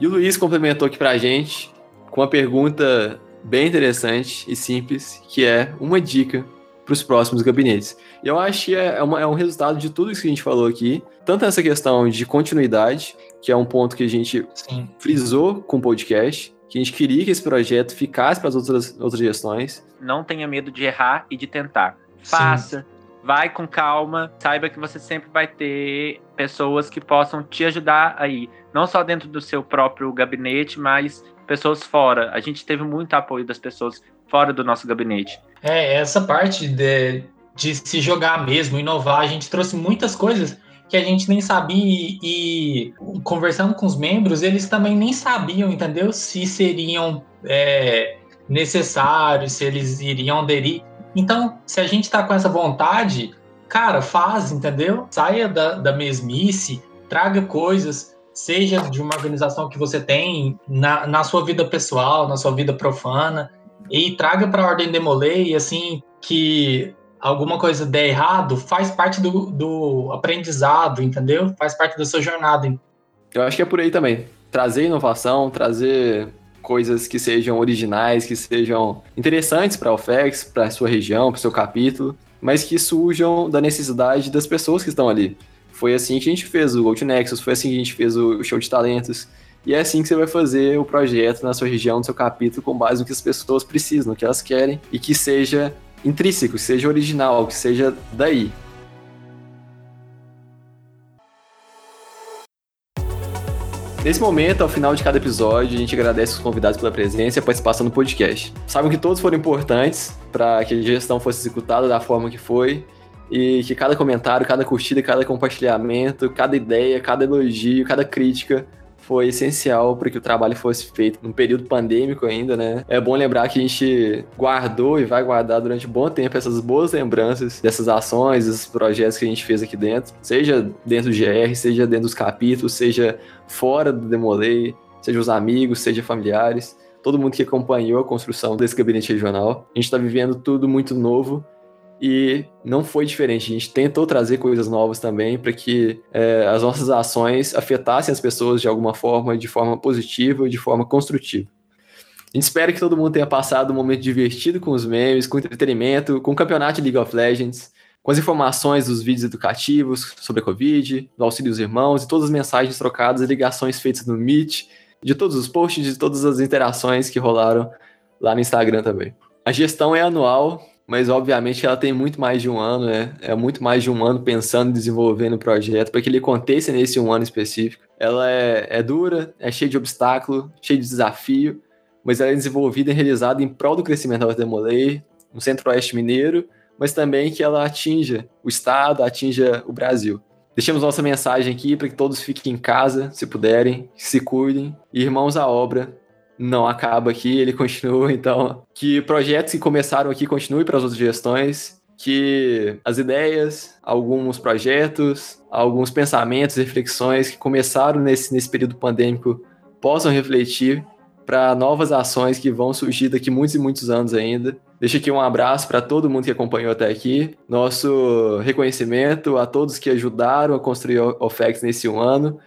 Speaker 2: E o Luiz complementou aqui para a gente com uma pergunta bem interessante e simples, que é uma dica para os próximos gabinetes. E eu acho que é, é, uma, é, um resultado de tudo isso que a gente falou aqui, tanto essa questão de continuidade, que é um ponto que a gente Sim. frisou com o podcast, que a gente queria que esse projeto ficasse para as outras, outras gestões.
Speaker 1: Não tenha medo de errar e de tentar. Faça, Sim. Vai com calma, saiba que você sempre vai ter pessoas que possam te ajudar aí, não só dentro do seu próprio gabinete, mas pessoas fora. A gente teve muito apoio das pessoas fora do nosso gabinete.
Speaker 4: É, essa parte de, de se jogar mesmo, inovar, a gente trouxe muitas coisas que a gente nem sabia e, e, conversando com os membros, eles também nem sabiam, entendeu? Se seriam é, necessários, se eles iriam aderir. Então, se a gente está com essa vontade, cara, faz, entendeu? Saia da, da mesmice, traga coisas, seja de uma organização que você tem na, na sua vida pessoal, na sua vida profana, e traga para a Ordem Demolei, assim, que alguma coisa der errado, faz parte do, do aprendizado, entendeu? Faz parte da sua jornada.
Speaker 2: Eu acho que é por aí também. Trazer inovação, trazer coisas que sejam originais, que sejam interessantes para o FEX, para a sua região, para o seu capítulo, mas que surjam da necessidade das pessoas que estão ali. Foi assim que a gente fez o Gold Nexus, foi assim que a gente fez o Show de Talentos. E é assim que você vai fazer o projeto na sua região, no seu capítulo, com base no que as pessoas precisam, no que elas querem, e que seja intrínseco, que seja original, que seja daí. Nesse momento, ao final de cada episódio, a gente agradece os convidados pela presença e a participação no podcast. Sabem que todos foram importantes para que a gestão fosse executada da forma que foi e que cada comentário, cada curtida, cada compartilhamento, cada ideia, cada elogio, cada crítica foi essencial para que o trabalho fosse feito num período pandêmico ainda, né? É bom lembrar que a gente guardou e vai guardar durante um bom tempo essas boas lembranças dessas ações, esses projetos que a gente fez aqui dentro, seja dentro do GR, seja dentro dos capítulos, seja fora do Demolei, seja os amigos, seja familiares, todo mundo que acompanhou a construção desse gabinete regional. A gente está vivendo tudo muito novo e não foi diferente. A gente tentou trazer coisas novas também para que é, as nossas ações afetassem as pessoas de alguma forma, de forma positiva e de forma construtiva. A gente espera que todo mundo tenha passado um momento divertido com os memes, com entretenimento, com o campeonato de League of Legends, com as informações dos vídeos educativos sobre a Covid, do auxílio dos irmãos e todas as mensagens trocadas e ligações feitas no Meet, de todos os posts, de todas as interações que rolaram lá no Instagram também. A gestão é anual, mas obviamente ela tem muito mais de um ano, né? É muito mais de um ano pensando desenvolvendo o projeto para que ele aconteça nesse um ano específico. Ela é, é dura, é cheia de obstáculo, cheia de desafio, mas ela é desenvolvida e realizada em prol do crescimento da Demolei, no Centro-Oeste Mineiro, mas também que ela atinja o Estado, atinja o Brasil. Deixamos nossa mensagem aqui para que todos fiquem em casa, se puderem, se cuidem. E irmãos à obra, não acaba aqui, ele continua, então que projetos que começaram aqui continuem para as outras gestões, que as ideias, alguns projetos, alguns pensamentos, reflexões que começaram nesse, nesse período pandêmico possam refletir para novas ações que vão surgir daqui muitos e muitos anos ainda. Deixo aqui um abraço para todo mundo que acompanhou até aqui. Nosso reconhecimento a todos que ajudaram a construir o OFEX nesse um ano.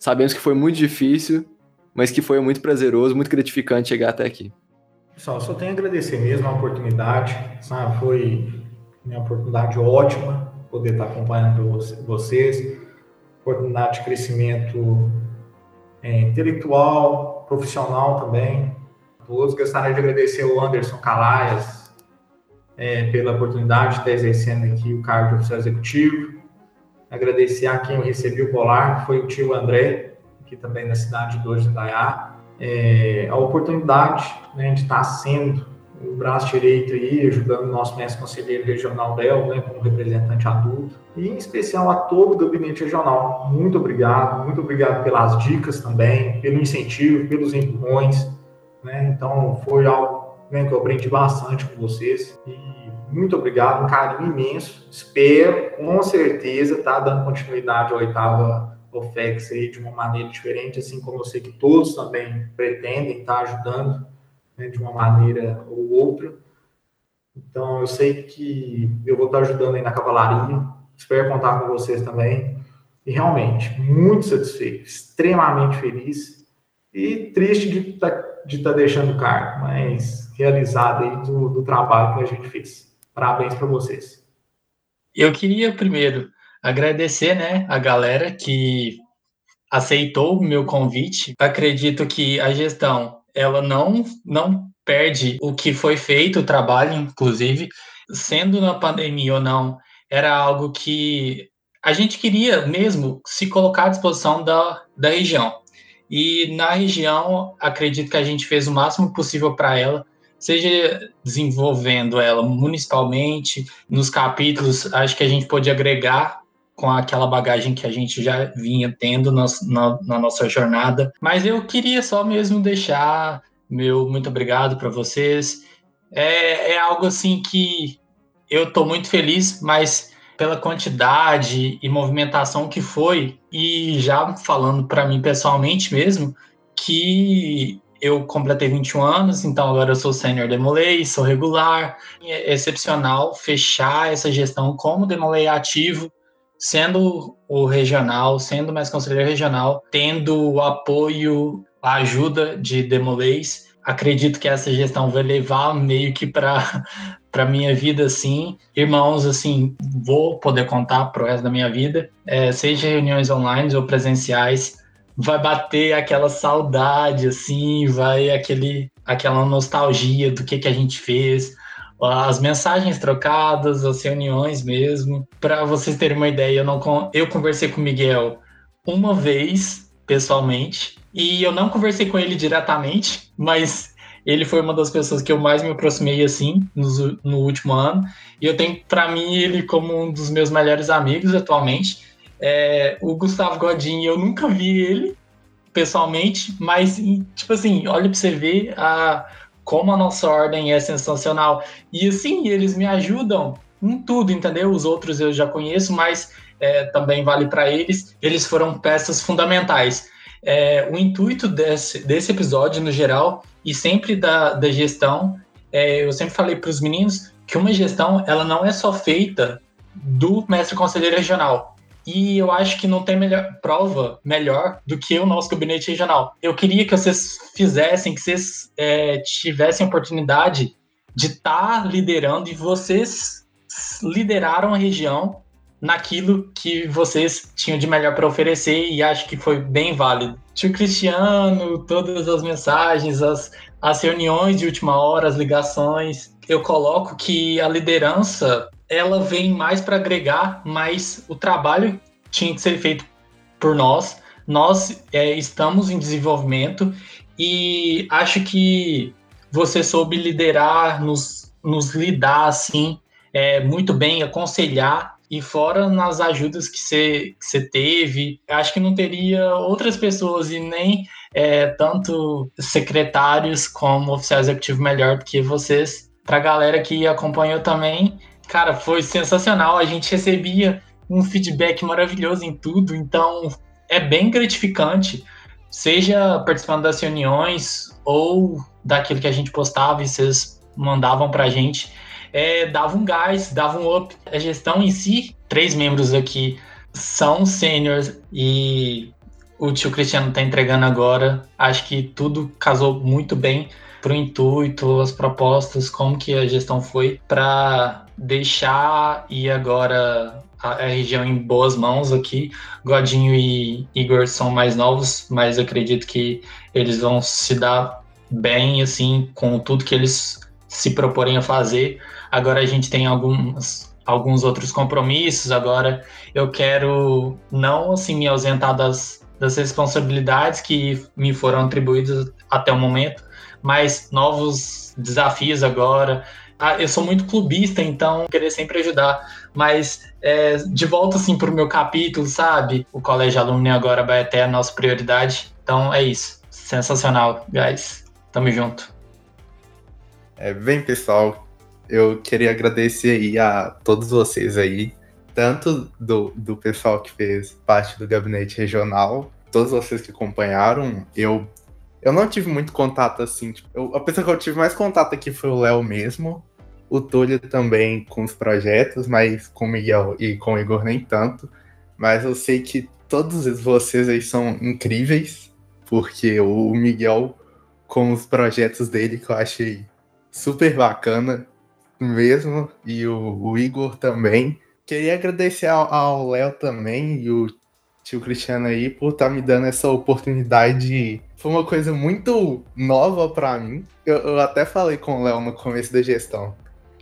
Speaker 2: Sabemos que foi muito difícil, mas que foi muito prazeroso, muito gratificante chegar até aqui.
Speaker 3: Pessoal, só tenho a agradecer mesmo a oportunidade, sabe? Foi uma oportunidade ótima poder estar acompanhando vocês, oportunidade de crescimento é, intelectual, profissional também. Todos gostaria de agradecer o Anderson Calaias é, pela oportunidade de estar exercendo aqui o cargo de oficial executivo. Agradecer a quem eu recebi o colar, que foi o tio André, aqui também na cidade de Dores Indaiá, é, a oportunidade né, de estar sendo o braço direito aí, ajudando o nosso mestre conselheiro regional Del, né, como representante adulto, e em especial a todo o gabinete regional. Muito obrigado, muito obrigado pelas dicas também, pelo incentivo, pelos empurrões, né, então foi algo né, que eu aprendi bastante com vocês, e muito obrigado, um carinho imenso, espero com certeza estar tá, dando continuidade à oitava OFEX aí de uma maneira diferente, assim como eu sei que todos também pretendem estar ajudando né, de uma maneira ou outra. Então, eu sei que eu vou estar ajudando aí na cavalaria, espero contar com vocês também. E realmente, muito satisfeito, extremamente feliz e triste de estar tá, de tá deixando o cargo, mas realizado aí do, do trabalho que a gente fez. Parabéns para vocês.
Speaker 4: Eu queria primeiro agradecer, né, a galera que aceitou o meu convite. Acredito que a gestão, ela não não perde o que foi feito, o trabalho, inclusive, sendo na pandemia ou não, era algo que a gente queria mesmo se colocar à disposição da, da região. E na região, acredito que a gente fez o máximo possível para ela, seja desenvolvendo ela municipalmente, nos capítulos, acho que a gente pode agregar com aquela bagagem que a gente já vinha tendo na, na, na nossa jornada. Mas eu queria só mesmo deixar meu muito obrigado para vocês. É, é algo assim que eu estou muito feliz, mas pela quantidade e movimentação que foi, e já falando para mim pessoalmente mesmo, que eu completei 21 anos, então agora eu sou sênior Demolei, sou regular. É excepcional fechar essa gestão como Demolei ativo, sendo o regional, sendo mais conselheiro regional, tendo o apoio, a ajuda de Demolês, acredito que essa gestão vai levar meio que para para minha vida assim. Irmãos assim vou poder contar pro resto da minha vida. É, seja reuniões online ou presenciais vai bater aquela saudade assim vai aquele aquela nostalgia do que que a gente fez as mensagens trocadas, as reuniões mesmo. Para vocês terem uma ideia, eu, não, eu conversei com o Miguel uma vez, pessoalmente, e eu não conversei com ele diretamente, mas ele foi uma das pessoas que eu mais me aproximei assim no, no último ano. E eu tenho para mim ele como um dos meus melhores amigos atualmente. É, o Gustavo Godin, eu nunca vi ele, pessoalmente, mas, tipo assim, olha para você ver a, como a nossa ordem é sensacional. E assim, eles me ajudam em tudo, entendeu? Os outros eu já conheço, mas é, também vale para eles. Eles foram peças fundamentais. É, o intuito desse, desse episódio, no geral, e sempre da, da gestão, é, eu sempre falei para os meninos que uma gestão ela não é só feita do mestre conselheiro regional. E eu acho que não tem melhor, prova melhor do que o nosso gabinete regional. Eu queria que vocês fizessem, que vocês é, tivessem a oportunidade de estar tá liderando e vocês lideraram a região naquilo que vocês tinham de melhor para oferecer e acho que foi bem válido. Tio Cristiano, todas as mensagens, as, as reuniões de última hora, as ligações, eu coloco que a liderança ela vem mais para agregar, mas o trabalho tinha que ser feito por nós. Nós é, estamos em desenvolvimento e acho que você soube liderar, nos, nos lidar assim é, muito bem, aconselhar e fora nas ajudas que você teve, acho que não teria outras pessoas e nem é, tanto secretários como oficial executivo melhor do que vocês. Para a galera que acompanhou também, Cara, foi sensacional. A gente recebia um feedback maravilhoso em tudo, então é bem gratificante, seja participando das reuniões ou daquilo que a gente postava e vocês mandavam pra gente. É, dava um gás, dava um up. A gestão em si, três membros aqui são sêniores e o tio Cristiano está entregando agora. Acho que tudo casou muito bem para o intuito, as propostas, como que a gestão foi para deixar e agora a, região em boas mãos aqui. Godinho e Igor são mais novos, mas acredito que eles vão se dar bem assim com tudo que eles se proporem a fazer. Agora a gente tem alguns alguns outros compromissos. Agora eu quero não assim me ausentar das, das responsabilidades que me foram atribuídas até o momento, mas novos desafios agora. Ah, eu sou muito clubista, então querer sempre ajudar. Mas é, de volta assim para o meu capítulo, sabe? O colégio alumni agora vai até a nossa prioridade. Então é isso. Sensacional, guys. Tamo junto.
Speaker 6: É, bem, pessoal, eu queria agradecer aí a todos vocês aí, tanto do, do pessoal que fez parte do gabinete regional, todos vocês que acompanharam. Eu eu não tive muito contato assim. Tipo, eu, a pessoa que eu tive mais contato aqui foi o Léo mesmo. O Túlio também com os projetos, mas com o Miguel e com o Igor nem tanto. Mas eu sei que todos vocês aí são incríveis, porque o Miguel com os projetos dele que eu achei super bacana mesmo, e o, o Igor também. Queria agradecer ao Léo também e o tio Cristiano aí por estar tá me dando essa oportunidade. Foi uma coisa muito nova para mim. Eu, eu, até falei com o Léo no começo da gestão.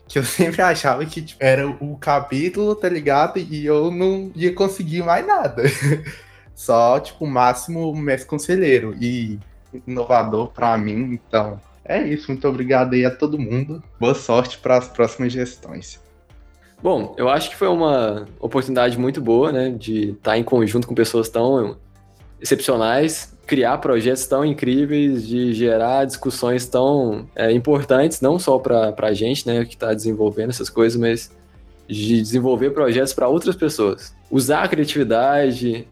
Speaker 6: Que eu sempre achava que tipo, era o capítulo, tá ligado? E eu não ia conseguir mais nada. Só, tipo, o máximo mestre conselheiro. E inovador para mim, então. É isso, muito obrigado aí a todo mundo. Boa sorte para as próximas gestões.
Speaker 2: Bom, eu acho que foi uma oportunidade muito boa, né, de estar em conjunto com pessoas tão excepcionais, criar projetos tão incríveis, de gerar discussões tão é, importantes, não só para a gente, né, que está desenvolvendo essas coisas, mas de desenvolver projetos para outras pessoas. Usar a criatividade,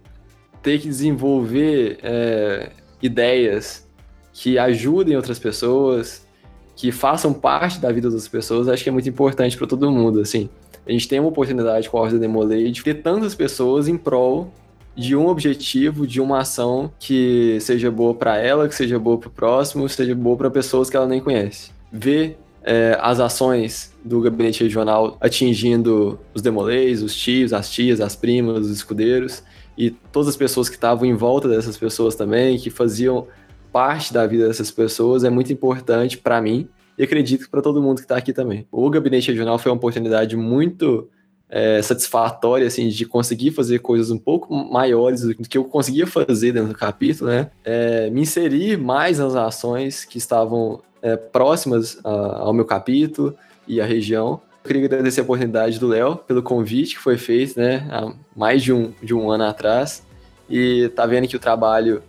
Speaker 2: ter que desenvolver é, ideias que ajudem outras pessoas, que façam parte da vida das pessoas, acho que é muito importante para todo mundo, assim a gente tem uma oportunidade com a Horda Demolay de ter tantas pessoas em prol de um objetivo, de uma ação que seja boa para ela, que seja boa para o próximo, seja boa para pessoas que ela nem conhece. Ver é, as ações do gabinete regional atingindo os demolês, os tios, as tias, as primas, os escudeiros e todas as pessoas que estavam em volta dessas pessoas também, que faziam parte da vida dessas pessoas, é muito importante para mim e acredito que para todo mundo que está aqui também. O gabinete regional foi uma oportunidade muito é, satisfatória, assim, de conseguir fazer coisas um pouco maiores do que eu conseguia fazer dentro do capítulo, né? É, me inserir mais nas ações que estavam é, próximas a, ao meu capítulo e à região. Eu queria agradecer a oportunidade do Léo pelo convite que foi feito, né, há mais de um, de um ano atrás. E tá vendo que o trabalho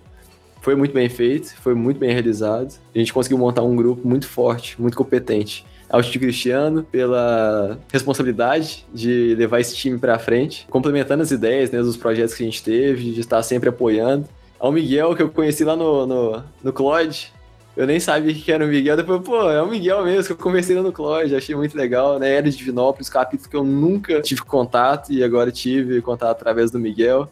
Speaker 2: foi muito bem feito, foi muito bem realizado. A gente conseguiu montar um grupo muito forte, muito competente. Ao Tio Cristiano pela responsabilidade de levar esse time para frente, complementando as ideias né, dos projetos que a gente teve, de estar sempre apoiando. Ao Miguel, que eu conheci lá no, no, no eu nem sabia que era o Miguel. Depois, pô, é o Miguel mesmo, que eu conversei lá no Claude, achei muito legal, né? Era de Divinópolis, capítulo que eu nunca tive contato e agora tive contato através do Miguel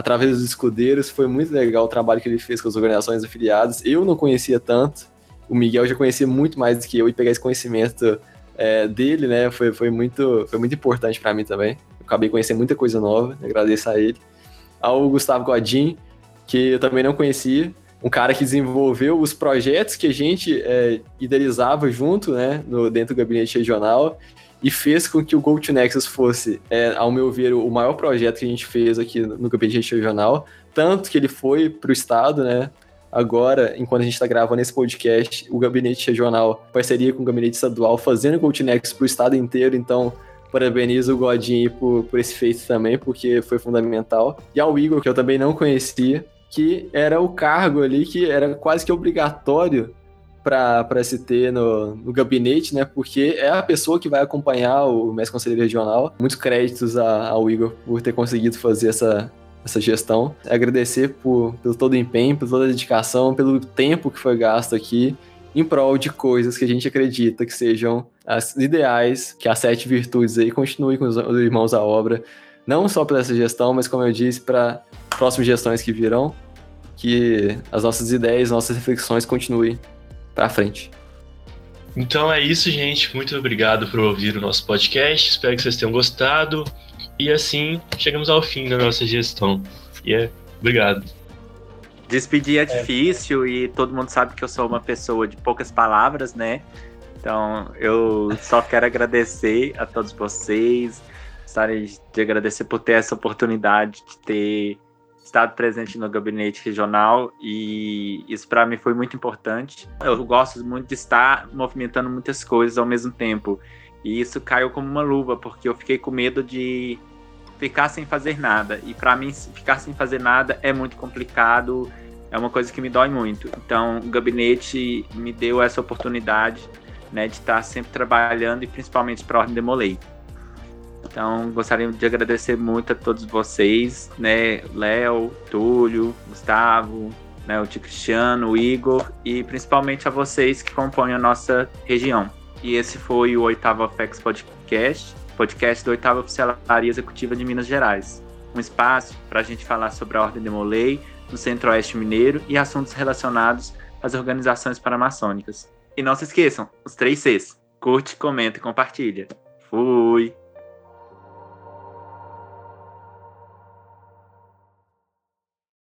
Speaker 2: através dos escudeiros. Foi muito legal o trabalho que ele fez com as organizações afiliadas. Eu não conhecia tanto, o Miguel já conhecia muito mais do que eu e pegar esse conhecimento é, dele, né, foi, foi, muito, foi muito importante para mim também. Eu acabei conhecendo muita coisa nova, agradeço a ele. Ao Gustavo Godin, que eu também não conhecia, um cara que desenvolveu os projetos que a gente é, idealizava junto, né, no, dentro do gabinete regional e fez com que o GoToNexus fosse, é, ao meu ver, o maior projeto que a gente fez aqui no Gabinete Regional, tanto que ele foi para o estado, né? Agora, enquanto a gente está gravando esse podcast, o Gabinete Regional, parceria com o Gabinete Estadual, fazendo o GoToNexus para o estado inteiro, então parabenizo o Godinho por, por esse feito também, porque foi fundamental. E ao Igor, que eu também não conhecia, que era o cargo ali que era quase que obrigatório para ter no, no gabinete, né? Porque é a pessoa que vai acompanhar o mestre conselheiro regional. Muitos créditos a, ao Igor por ter conseguido fazer essa, essa gestão. Agradecer por, pelo todo o empenho, por toda a dedicação, pelo tempo que foi gasto aqui em prol de coisas que a gente acredita que sejam as ideais, que as sete virtudes aí continuem com os, os irmãos à obra, não só para essa gestão, mas como eu disse, para próximas gestões que virão, que as nossas ideias, nossas reflexões continuem para frente.
Speaker 5: Então é isso, gente. Muito obrigado por ouvir o nosso podcast. Espero que vocês tenham gostado. E assim chegamos ao fim da nossa gestão. E é obrigado.
Speaker 1: Despedir é, é difícil e todo mundo sabe que eu sou uma pessoa de poucas palavras, né? Então eu só quero agradecer a todos vocês, gostaria de agradecer por ter essa oportunidade de ter estado presente no gabinete regional e isso para mim foi muito importante. Eu gosto muito de estar movimentando muitas coisas ao mesmo tempo e isso caiu como uma luva porque eu fiquei com medo de ficar sem fazer nada e para mim ficar sem fazer nada é muito complicado, é uma coisa que me dói muito. Então o gabinete me deu essa oportunidade né, de estar sempre trabalhando e principalmente para a Ordem Demolei. Então, gostaria de agradecer muito a todos vocês, né? Léo, Túlio, Gustavo, né? o Tio Cristiano, o Igor e principalmente a vocês que compõem a nossa região. E esse foi o oitavo Afex Podcast, podcast da oitava Oficialaria Executiva de Minas Gerais. Um espaço para a gente falar sobre a Ordem de Molay no Centro-Oeste Mineiro e assuntos relacionados às organizações paramaçônicas. E não se esqueçam, os três Cs. Curte, comenta e compartilha. Fui!